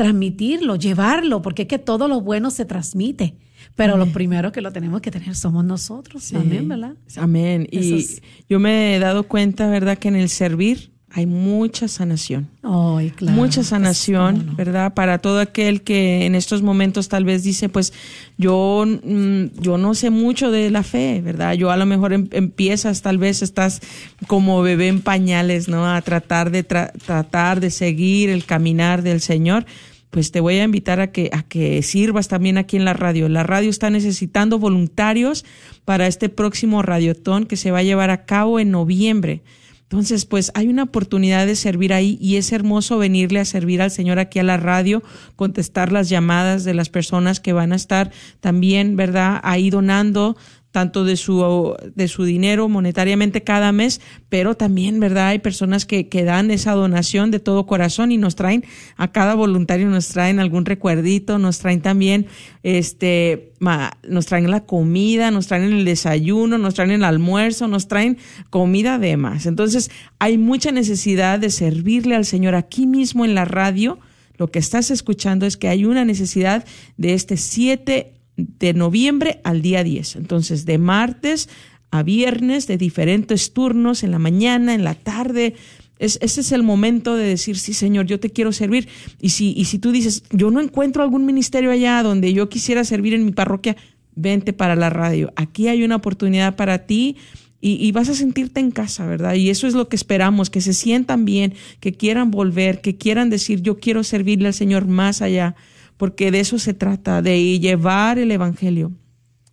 transmitirlo, llevarlo, porque es que todo lo bueno se transmite. Pero lo primero que lo tenemos que tener somos nosotros. Sí. Amén, ¿verdad? Amén. Y es... yo me he dado cuenta, ¿verdad?, que en el servir hay mucha sanación. Oh, claro, mucha sanación, pues, no. ¿verdad? Para todo aquel que en estos momentos tal vez dice, pues yo, mm, yo no sé mucho de la fe, ¿verdad? Yo a lo mejor em, empiezas, tal vez estás como bebé en pañales, ¿no? A tratar de tra tratar de seguir el caminar del Señor pues te voy a invitar a que, a que sirvas también aquí en la radio. La radio está necesitando voluntarios para este próximo radiotón que se va a llevar a cabo en noviembre. Entonces, pues hay una oportunidad de servir ahí y es hermoso venirle a servir al Señor aquí a la radio, contestar las llamadas de las personas que van a estar también, ¿verdad? Ahí donando tanto de su, de su dinero monetariamente cada mes, pero también, ¿verdad? Hay personas que, que dan esa donación de todo corazón y nos traen, a cada voluntario nos traen algún recuerdito, nos traen también, este, nos traen la comida, nos traen el desayuno, nos traen el almuerzo, nos traen comida de más. Entonces, hay mucha necesidad de servirle al Señor aquí mismo en la radio. Lo que estás escuchando es que hay una necesidad de este 7 de noviembre al día 10. Entonces, de martes a viernes, de diferentes turnos, en la mañana, en la tarde. Es, ese es el momento de decir, sí, Señor, yo te quiero servir. Y si, y si tú dices, yo no encuentro algún ministerio allá donde yo quisiera servir en mi parroquia, vente para la radio. Aquí hay una oportunidad para ti. Y, y, vas a sentirte en casa, ¿verdad? Y eso es lo que esperamos, que se sientan bien, que quieran volver, que quieran decir, yo quiero servirle al Señor más allá porque de eso se trata, de llevar el Evangelio.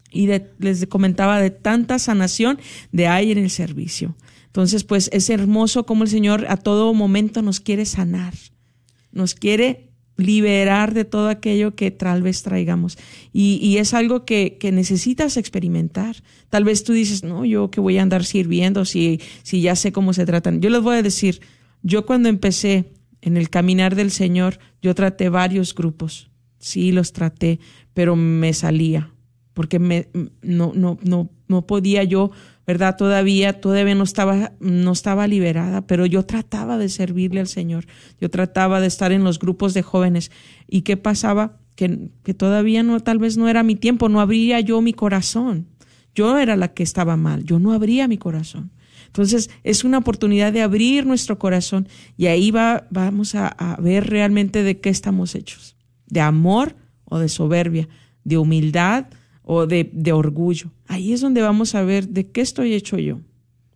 Y de, les comentaba de tanta sanación de ahí en el servicio. Entonces, pues es hermoso como el Señor a todo momento nos quiere sanar, nos quiere liberar de todo aquello que tal vez traigamos. Y, es algo que, que, necesitas experimentar. Tal vez tú dices, no, yo que voy a andar sirviendo si, si ya sé cómo se tratan. Yo les voy a decir, yo cuando empecé en el caminar del Señor, yo traté varios grupos sí los traté, pero me salía, porque me, no, no, no, no podía yo, ¿verdad? Todavía, todavía no estaba, no estaba liberada, pero yo trataba de servirle al Señor, yo trataba de estar en los grupos de jóvenes. ¿Y qué pasaba? Que, que todavía no, tal vez no era mi tiempo, no abría yo mi corazón. Yo era la que estaba mal, yo no abría mi corazón. Entonces, es una oportunidad de abrir nuestro corazón y ahí va, vamos a, a ver realmente de qué estamos hechos de amor o de soberbia, de humildad o de, de orgullo. Ahí es donde vamos a ver de qué estoy hecho yo.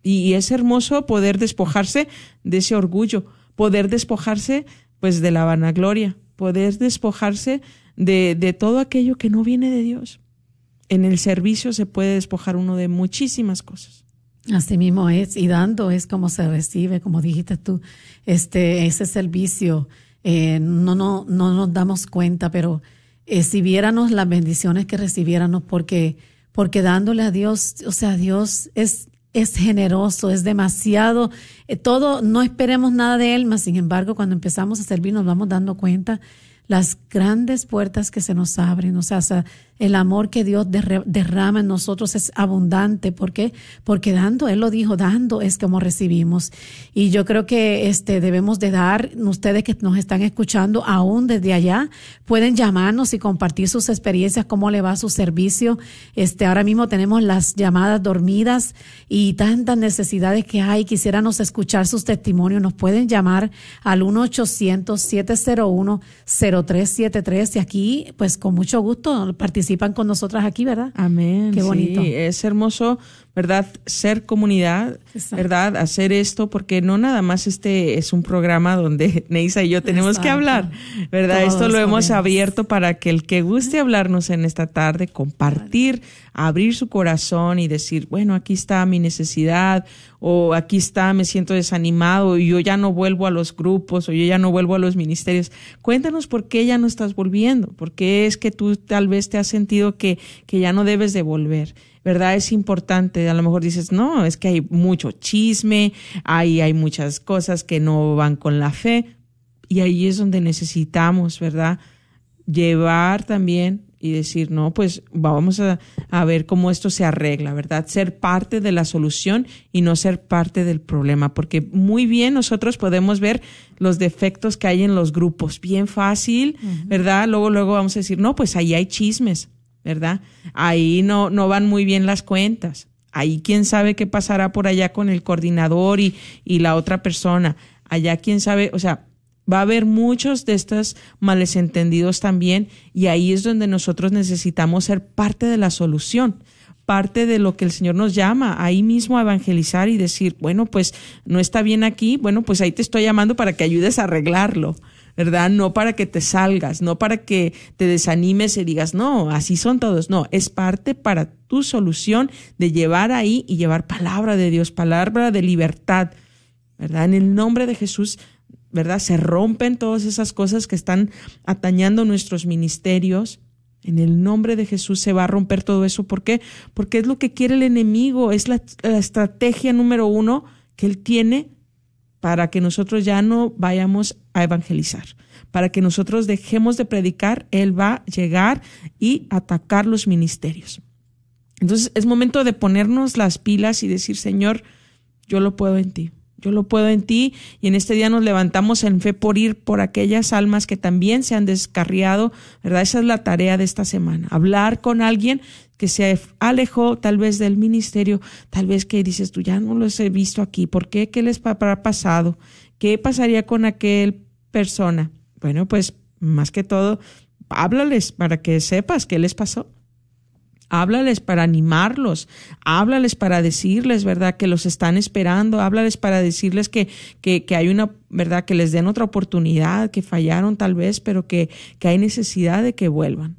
Y es hermoso poder despojarse de ese orgullo, poder despojarse pues de la vanagloria, poder despojarse de, de todo aquello que no viene de Dios. En el servicio se puede despojar uno de muchísimas cosas. Así mismo es, y dando es como se recibe, como dijiste tú, este, ese servicio, eh, no, no, no nos damos cuenta, pero eh, si viéramos las bendiciones que recibiéramos, porque, porque dándole a Dios, o sea, Dios es, es generoso, es demasiado, eh, todo, no esperemos nada de Él, mas sin embargo, cuando empezamos a servir nos vamos dando cuenta las grandes puertas que se nos abren, o sea, el amor que Dios derrama en nosotros es abundante. ¿Por qué? Porque dando, Él lo dijo, dando es como recibimos. Y yo creo que este, debemos de dar, ustedes que nos están escuchando aún desde allá, pueden llamarnos y compartir sus experiencias, cómo le va su servicio. Este, ahora mismo tenemos las llamadas dormidas y tantas necesidades que hay. Quisiéramos escuchar sus testimonios. Nos pueden llamar al 1-800-701-0373 y aquí, pues con mucho gusto, participan con nosotras aquí, ¿verdad? Amén. Qué bonito. Sí, es hermoso, ¿verdad? Ser comunidad, Exacto. ¿verdad? Hacer esto, porque no nada más este es un programa donde Neisa y yo tenemos que hablar, ¿verdad? Todos esto lo hemos abierto para que el que guste hablarnos en esta tarde, compartir, abrir su corazón y decir, bueno, aquí está mi necesidad, o aquí está, me siento desanimado, y yo ya no vuelvo a los grupos, o yo ya no vuelvo a los ministerios. Cuéntanos por qué ya no estás volviendo, por qué es que tú tal vez te has sentido que, que ya no debes de volver. ¿Verdad? Es importante. A lo mejor dices, no, es que hay mucho chisme, hay, hay muchas cosas que no van con la fe. Y ahí es donde necesitamos, ¿verdad? Llevar también y decir, no, pues vamos a, a, ver cómo esto se arregla, ¿verdad? Ser parte de la solución y no ser parte del problema, porque muy bien nosotros podemos ver los defectos que hay en los grupos, bien fácil, uh -huh. ¿verdad? Luego, luego vamos a decir, no, pues ahí hay chismes, ¿verdad? Ahí no, no van muy bien las cuentas. Ahí quién sabe qué pasará por allá con el coordinador y, y la otra persona. Allá quién sabe, o sea, va a haber muchos de estos malentendidos también y ahí es donde nosotros necesitamos ser parte de la solución parte de lo que el Señor nos llama, ahí mismo a evangelizar y decir, bueno, pues no está bien aquí, bueno, pues ahí te estoy llamando para que ayudes a arreglarlo, ¿verdad? No para que te salgas, no para que te desanimes y digas, no, así son todos, no, es parte para tu solución de llevar ahí y llevar palabra de Dios, palabra de libertad, ¿verdad? En el nombre de Jesús ¿verdad? Se rompen todas esas cosas que están atañando nuestros ministerios. En el nombre de Jesús se va a romper todo eso. ¿Por qué? Porque es lo que quiere el enemigo, es la, la estrategia número uno que él tiene para que nosotros ya no vayamos a evangelizar. Para que nosotros dejemos de predicar, él va a llegar y atacar los ministerios. Entonces es momento de ponernos las pilas y decir, Señor, yo lo puedo en ti. Yo lo puedo en ti y en este día nos levantamos en fe por ir por aquellas almas que también se han descarriado, ¿verdad? Esa es la tarea de esta semana, hablar con alguien que se alejó tal vez del ministerio, tal vez que dices tú ya no los he visto aquí, ¿por qué? ¿Qué les habrá pasado? ¿Qué pasaría con aquel persona? Bueno, pues más que todo, háblales para que sepas qué les pasó háblales para animarlos, háblales para decirles, ¿verdad?, que los están esperando, háblales para decirles que, que, que, hay una, ¿verdad?, que les den otra oportunidad, que fallaron tal vez, pero que, que hay necesidad de que vuelvan,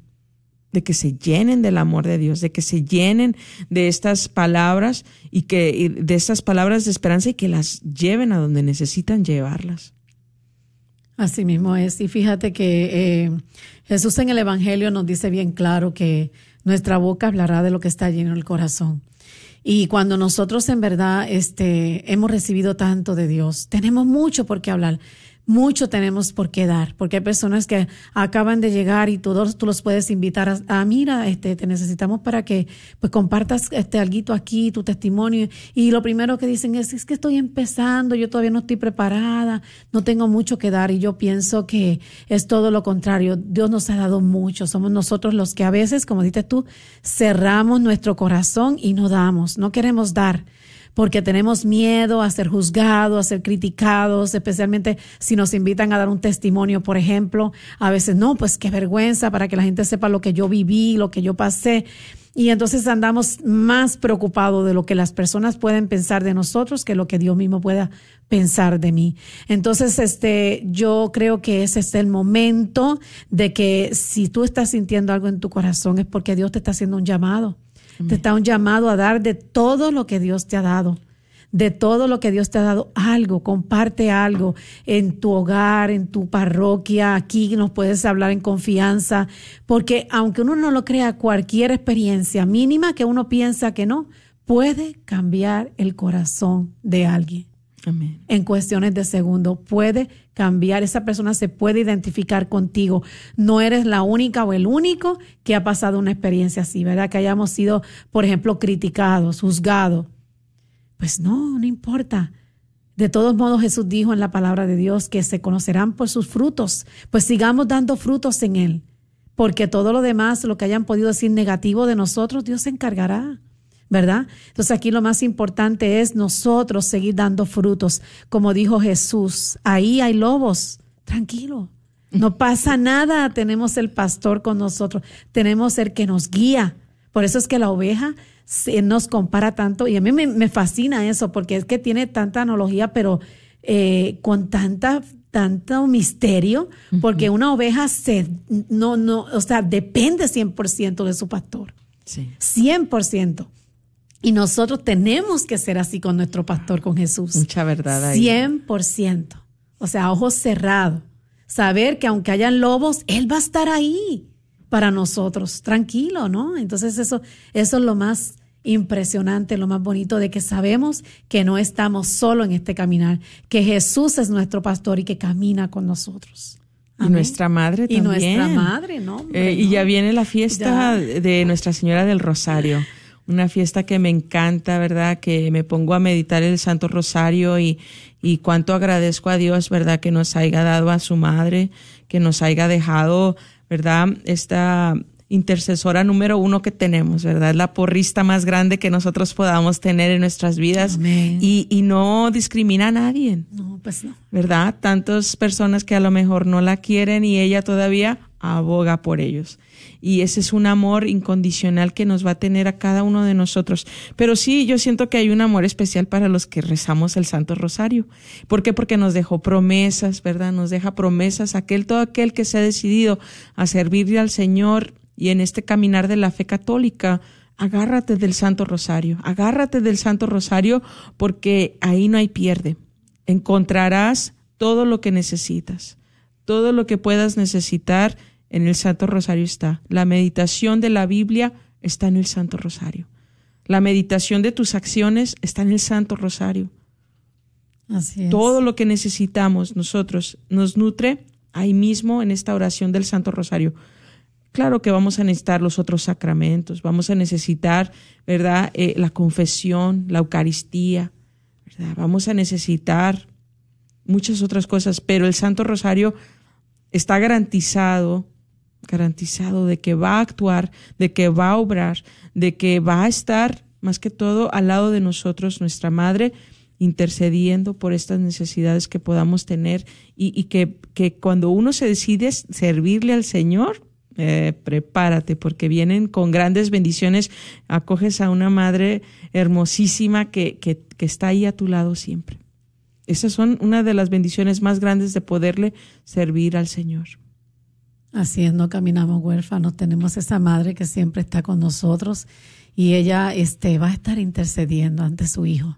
de que se llenen del amor de Dios, de que se llenen de estas palabras y que de estas palabras de esperanza y que las lleven a donde necesitan llevarlas. Así mismo es. Y fíjate que eh, Jesús en el Evangelio nos dice bien claro que nuestra boca hablará de lo que está lleno el corazón. Y cuando nosotros en verdad este, hemos recibido tanto de Dios, tenemos mucho por qué hablar, mucho tenemos por qué dar, porque hay personas que acaban de llegar y tú, los puedes invitar a, a, mira, este, te necesitamos para que pues compartas este alguito aquí, tu testimonio. Y lo primero que dicen es, es que estoy empezando, yo todavía no estoy preparada, no tengo mucho que dar. Y yo pienso que es todo lo contrario. Dios nos ha dado mucho. Somos nosotros los que a veces, como dices tú, cerramos nuestro corazón y no damos, no queremos dar porque tenemos miedo a ser juzgados, a ser criticados, especialmente si nos invitan a dar un testimonio, por ejemplo. A veces, no, pues qué vergüenza para que la gente sepa lo que yo viví, lo que yo pasé. Y entonces andamos más preocupados de lo que las personas pueden pensar de nosotros que lo que Dios mismo pueda pensar de mí. Entonces, este, yo creo que ese es el momento de que si tú estás sintiendo algo en tu corazón es porque Dios te está haciendo un llamado. Te está un llamado a dar de todo lo que Dios te ha dado. De todo lo que Dios te ha dado algo, comparte algo en tu hogar, en tu parroquia, aquí nos puedes hablar en confianza, porque aunque uno no lo crea, cualquier experiencia mínima que uno piensa que no, puede cambiar el corazón de alguien. En cuestiones de segundo, puede cambiar. Esa persona se puede identificar contigo. No eres la única o el único que ha pasado una experiencia así, ¿verdad? Que hayamos sido, por ejemplo, criticados, juzgados pues no, no importa. De todos modos, Jesús dijo en la palabra de Dios que se conocerán por sus frutos, pues sigamos dando frutos en Él, porque todo lo demás, lo que hayan podido decir negativo de nosotros, Dios se encargará, ¿verdad? Entonces aquí lo más importante es nosotros seguir dando frutos, como dijo Jesús, ahí hay lobos, tranquilo, no pasa nada, tenemos el pastor con nosotros, tenemos el que nos guía. Por eso es que la oveja se nos compara tanto y a mí me, fascina eso porque es que tiene tanta analogía, pero eh, con tanta tanto misterio, porque una oveja se, no, no, o sea, depende 100% de su pastor. Sí. 100%. Y nosotros tenemos que ser así con nuestro pastor, con Jesús. Mucha verdad ahí. 100%. O sea, ojos cerrados. Saber que aunque hayan lobos, Él va a estar ahí para nosotros, tranquilo, ¿no? Entonces eso, eso es lo más impresionante, lo más bonito de que sabemos que no estamos solo en este caminar, que Jesús es nuestro pastor y que camina con nosotros. Y nuestra madre también. Y nuestra madre, ¿no? Eh, y ya viene la fiesta de Nuestra Señora del Rosario. Una fiesta que me encanta, ¿verdad? Que me pongo a meditar el Santo Rosario y, y cuánto agradezco a Dios, ¿verdad? Que nos haya dado a su madre, que nos haya dejado ¿verdad? Esta intercesora número uno que tenemos, ¿verdad? Es la porrista más grande que nosotros podamos tener en nuestras vidas y, y, no discrimina a nadie. No, pues no. ¿Verdad? Tantas personas que a lo mejor no la quieren y ella todavía aboga por ellos y ese es un amor incondicional que nos va a tener a cada uno de nosotros. Pero sí, yo siento que hay un amor especial para los que rezamos el Santo Rosario. ¿Por qué? Porque nos dejó promesas, ¿verdad? Nos deja promesas aquel todo aquel que se ha decidido a servirle al Señor y en este caminar de la fe católica, agárrate del Santo Rosario, agárrate del Santo Rosario porque ahí no hay pierde. Encontrarás todo lo que necesitas, todo lo que puedas necesitar en el Santo Rosario está. La meditación de la Biblia está en el Santo Rosario. La meditación de tus acciones está en el Santo Rosario. Así es. Todo lo que necesitamos nosotros nos nutre ahí mismo en esta oración del Santo Rosario. Claro que vamos a necesitar los otros sacramentos, vamos a necesitar, ¿verdad? Eh, la confesión, la Eucaristía, ¿verdad? Vamos a necesitar muchas otras cosas, pero el Santo Rosario está garantizado garantizado de que va a actuar, de que va a obrar, de que va a estar más que todo al lado de nosotros, nuestra madre, intercediendo por estas necesidades que podamos tener y, que, cuando uno se decide servirle al Señor, eh, prepárate porque vienen con grandes bendiciones, acoges a una madre hermosísima que, que, que está ahí a tu lado siempre. Esas son una de las bendiciones más grandes de poderle servir al Señor. Así es, no caminamos huérfanos, tenemos esa madre que siempre está con nosotros y ella este, va a estar intercediendo ante su hijo.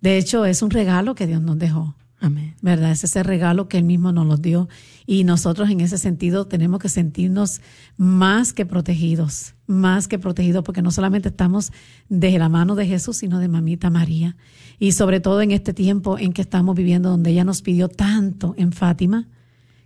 De hecho, es un regalo que Dios nos dejó. Amén. ¿Verdad? Es ese regalo que Él mismo nos lo dio. Y nosotros en ese sentido tenemos que sentirnos más que protegidos, más que protegidos, porque no solamente estamos de la mano de Jesús, sino de Mamita María. Y sobre todo en este tiempo en que estamos viviendo, donde ella nos pidió tanto en Fátima,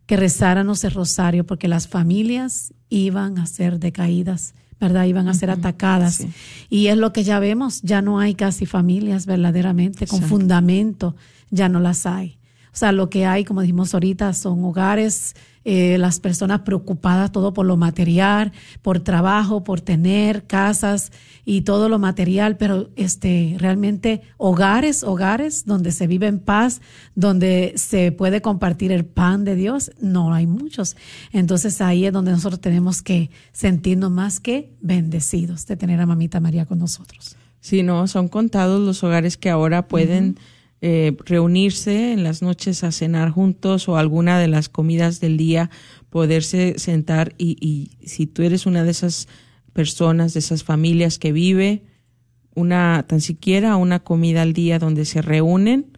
que rezáramos el rosario porque las familias iban a ser decaídas, ¿verdad? Iban a ser atacadas. Y es lo que ya vemos, ya no hay casi familias verdaderamente con fundamento, ya no las hay. O sea, lo que hay, como dijimos ahorita, son hogares, eh, las personas preocupadas todo por lo material, por trabajo, por tener casas y todo lo material, pero este realmente hogares, hogares donde se vive en paz, donde se puede compartir el pan de Dios, no hay muchos. Entonces ahí es donde nosotros tenemos que sentirnos más que bendecidos de tener a mamita María con nosotros. Sí, no, son contados los hogares que ahora pueden eh, reunirse en las noches a cenar juntos o alguna de las comidas del día, poderse sentar y, y si tú eres una de esas personas, de esas familias que vive una, tan siquiera una comida al día donde se reúnen,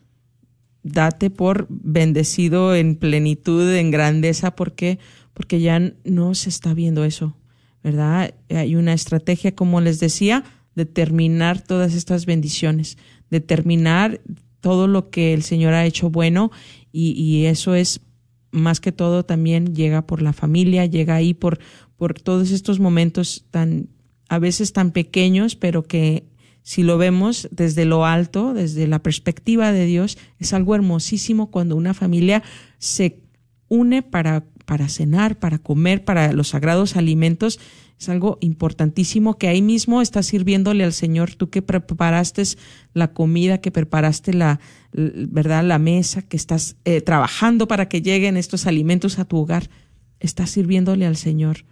date por bendecido en plenitud, en grandeza, porque porque ya no se está viendo eso, ¿verdad? Hay una estrategia, como les decía, de terminar todas estas bendiciones, de terminar todo lo que el Señor ha hecho bueno y, y eso es más que todo también llega por la familia, llega ahí por, por todos estos momentos tan, a veces tan pequeños, pero que si lo vemos desde lo alto, desde la perspectiva de Dios, es algo hermosísimo cuando una familia se une para, para cenar, para comer, para los sagrados alimentos es algo importantísimo que ahí mismo estás sirviéndole al Señor, tú que preparaste la comida, que preparaste la, verdad, la mesa, que estás eh, trabajando para que lleguen estos alimentos a tu hogar, estás sirviéndole al Señor.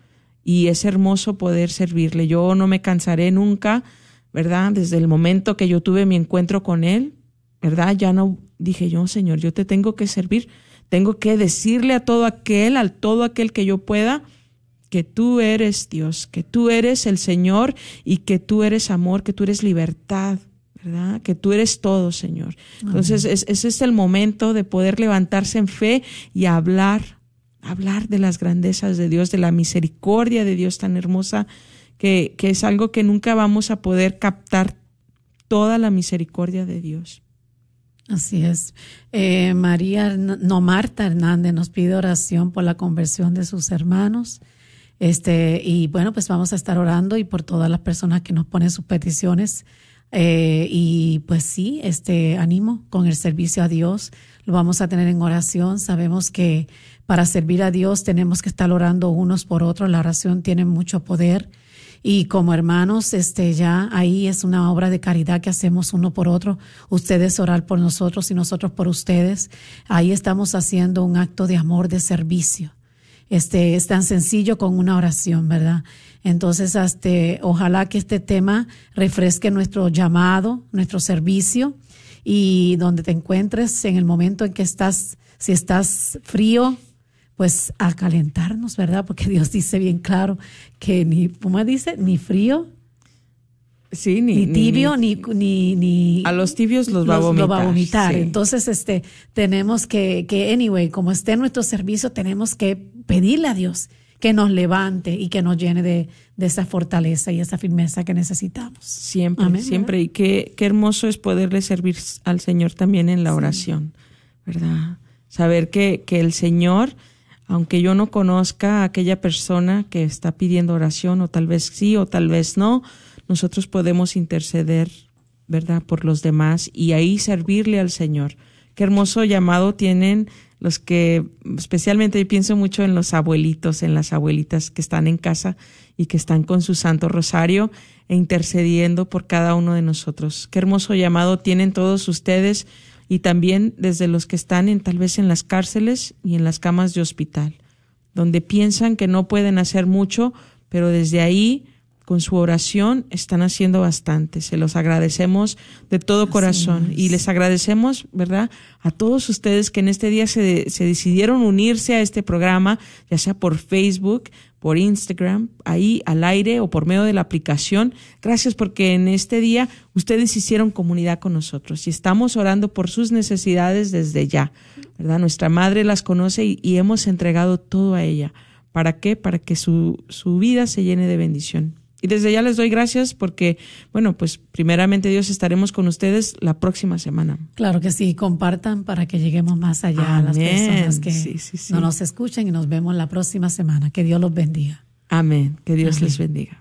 Y es hermoso poder servirle. Yo no me cansaré nunca, ¿verdad? Desde el momento que yo tuve mi encuentro con Él, ¿verdad? Ya no dije yo, Señor, yo te tengo que servir, tengo que decirle a todo aquel, al todo aquel que yo pueda, que tú eres Dios, que tú eres el Señor y que tú eres amor, que tú eres libertad, ¿verdad? Que tú eres todo, Señor. Entonces, ese es el momento de poder levantarse en fe y hablar, hablar de las grandezas de Dios, de la misericordia de Dios tan hermosa, que, que es algo que nunca vamos a poder captar toda la misericordia de Dios. Así es. Eh, María, no Marta Hernández nos pide oración por la conversión de sus hermanos este, y bueno, pues vamos a estar orando y por todas las personas que nos ponen sus peticiones. Eh, y pues sí, este, animo con el servicio a Dios. Lo vamos a tener en oración. Sabemos que para servir a Dios tenemos que estar orando unos por otros. La oración tiene mucho poder. Y como hermanos, este, ya ahí es una obra de caridad que hacemos uno por otro. Ustedes orar por nosotros y nosotros por ustedes. Ahí estamos haciendo un acto de amor, de servicio este, es tan sencillo con una oración, ¿verdad? Entonces, este, ojalá que este tema refresque nuestro llamado, nuestro servicio y donde te encuentres en el momento en que estás, si estás frío, pues a calentarnos, ¿verdad? Porque Dios dice bien claro que ni, ¿cómo dice? Ni frío Sí, ni, tibio, ni, ni, ni, A los tibios los, va a vomitar. va a vomitar. Entonces, este, tenemos que, que, anyway, como esté en nuestro servicio, tenemos que pedirle a Dios que nos levante y que nos llene de, de esa fortaleza y esa firmeza que necesitamos. Siempre, siempre. Y qué, qué hermoso es poderle servir al Señor también en la oración, ¿verdad? Saber que, que el Señor, aunque yo no conozca a aquella persona que está pidiendo oración, o tal vez sí, o tal vez no, nosotros podemos interceder, ¿verdad?, por los demás y ahí servirle al Señor. Qué hermoso llamado tienen los que, especialmente pienso mucho en los abuelitos, en las abuelitas que están en casa y que están con su Santo Rosario e intercediendo por cada uno de nosotros. Qué hermoso llamado tienen todos ustedes y también desde los que están en tal vez en las cárceles y en las camas de hospital, donde piensan que no pueden hacer mucho, pero desde ahí con su oración están haciendo bastante. Se los agradecemos de todo corazón y les agradecemos, ¿verdad? A todos ustedes que en este día se, se decidieron unirse a este programa, ya sea por Facebook, por Instagram, ahí al aire o por medio de la aplicación. Gracias porque en este día ustedes hicieron comunidad con nosotros y estamos orando por sus necesidades desde ya, ¿verdad? Nuestra madre las conoce y, y hemos entregado todo a ella. ¿Para qué? Para que su, su vida se llene de bendición. Y desde ya les doy gracias porque, bueno, pues primeramente Dios estaremos con ustedes la próxima semana. Claro que sí, compartan para que lleguemos más allá a las personas que no nos escuchen y nos vemos la próxima semana. Que Dios los bendiga. Amén. Que Dios les bendiga.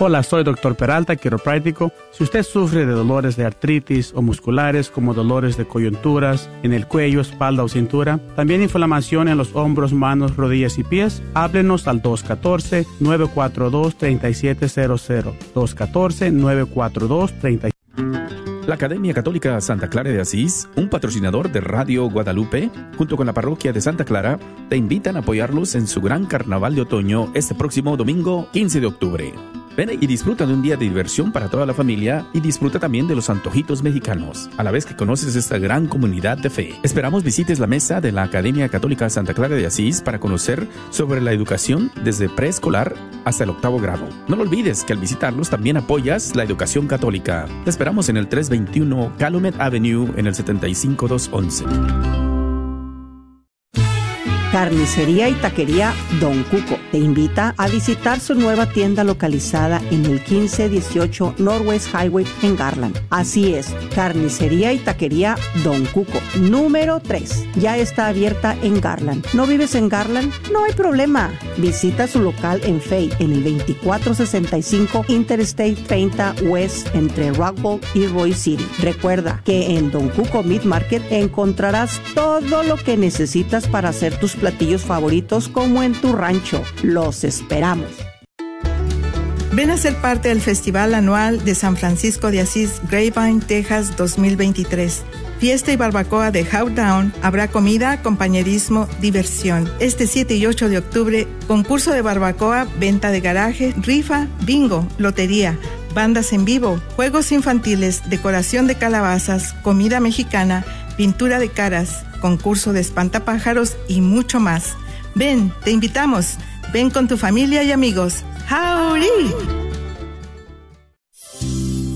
Hola, soy Dr. Peralta, quiropráctico. Si usted sufre de dolores de artritis o musculares como dolores de coyunturas en el cuello, espalda o cintura, también inflamación en los hombros, manos, rodillas y pies, háblenos al 214-942-3700. 214-942-3700. La Academia Católica Santa Clara de Asís, un patrocinador de Radio Guadalupe, junto con la parroquia de Santa Clara, te invitan a apoyarlos en su gran carnaval de otoño este próximo domingo 15 de octubre. Ven y disfruta de un día de diversión para toda la familia y disfruta también de los antojitos mexicanos, a la vez que conoces esta gran comunidad de fe. Esperamos visites la mesa de la Academia Católica Santa Clara de Asís para conocer sobre la educación desde preescolar hasta el octavo grado. No lo olvides que al visitarlos también apoyas la educación católica. Te esperamos en el 321 Calumet Avenue en el 75211. Carnicería y Taquería Don Cuco te invita a visitar su nueva tienda localizada en el 1518 Northwest Highway en Garland. Así es, Carnicería y Taquería Don Cuco, número 3. Ya está abierta en Garland. ¿No vives en Garland? No hay problema. Visita su local en Fay en el 2465 Interstate 30 West entre Rockville y Roy City. Recuerda que en Don Cuco Meat Market encontrarás todo lo que necesitas para hacer tus platillos favoritos como en tu rancho. Los esperamos. Ven a ser parte del Festival Anual de San Francisco de Asís, Grapevine, Texas 2023. Fiesta y barbacoa de Howdown, habrá comida, compañerismo, diversión. Este 7 y 8 de octubre, concurso de barbacoa, venta de garaje, rifa, bingo, lotería, bandas en vivo, juegos infantiles, decoración de calabazas, comida mexicana, pintura de caras, concurso de espantapájaros y mucho más. Ven, te invitamos. Ven con tu familia y amigos. ¡Howdy!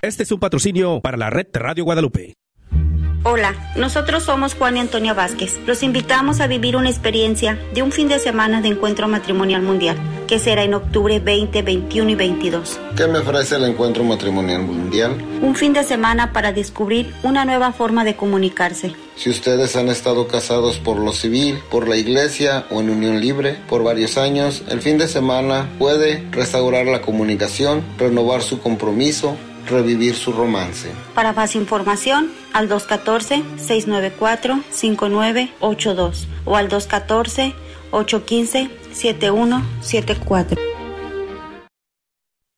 Este es un patrocinio para la red de Radio Guadalupe. Hola, nosotros somos Juan y Antonio Vázquez. Los invitamos a vivir una experiencia de un fin de semana de encuentro matrimonial mundial, que será en octubre 20, 21 y 22. ¿Qué me ofrece el encuentro matrimonial mundial? Un fin de semana para descubrir una nueva forma de comunicarse. Si ustedes han estado casados por lo civil, por la iglesia o en unión libre por varios años, el fin de semana puede restaurar la comunicación, renovar su compromiso, revivir su romance. Para más información, al 214-694-5982 o al 214-815-7174.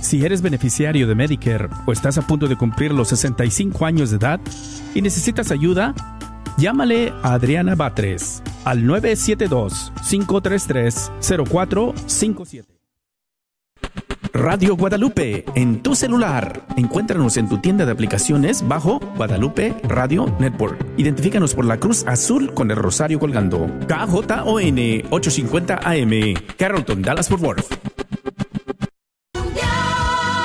Si eres beneficiario de Medicare o estás a punto de cumplir los 65 años de edad y necesitas ayuda, llámale a Adriana Batres al 972-533-0457. Radio Guadalupe en tu celular. Encuéntranos en tu tienda de aplicaciones bajo Guadalupe Radio Network. Identifícanos por la cruz azul con el rosario colgando. KJON 850 AM, Carrollton, Dallas Fort Worth.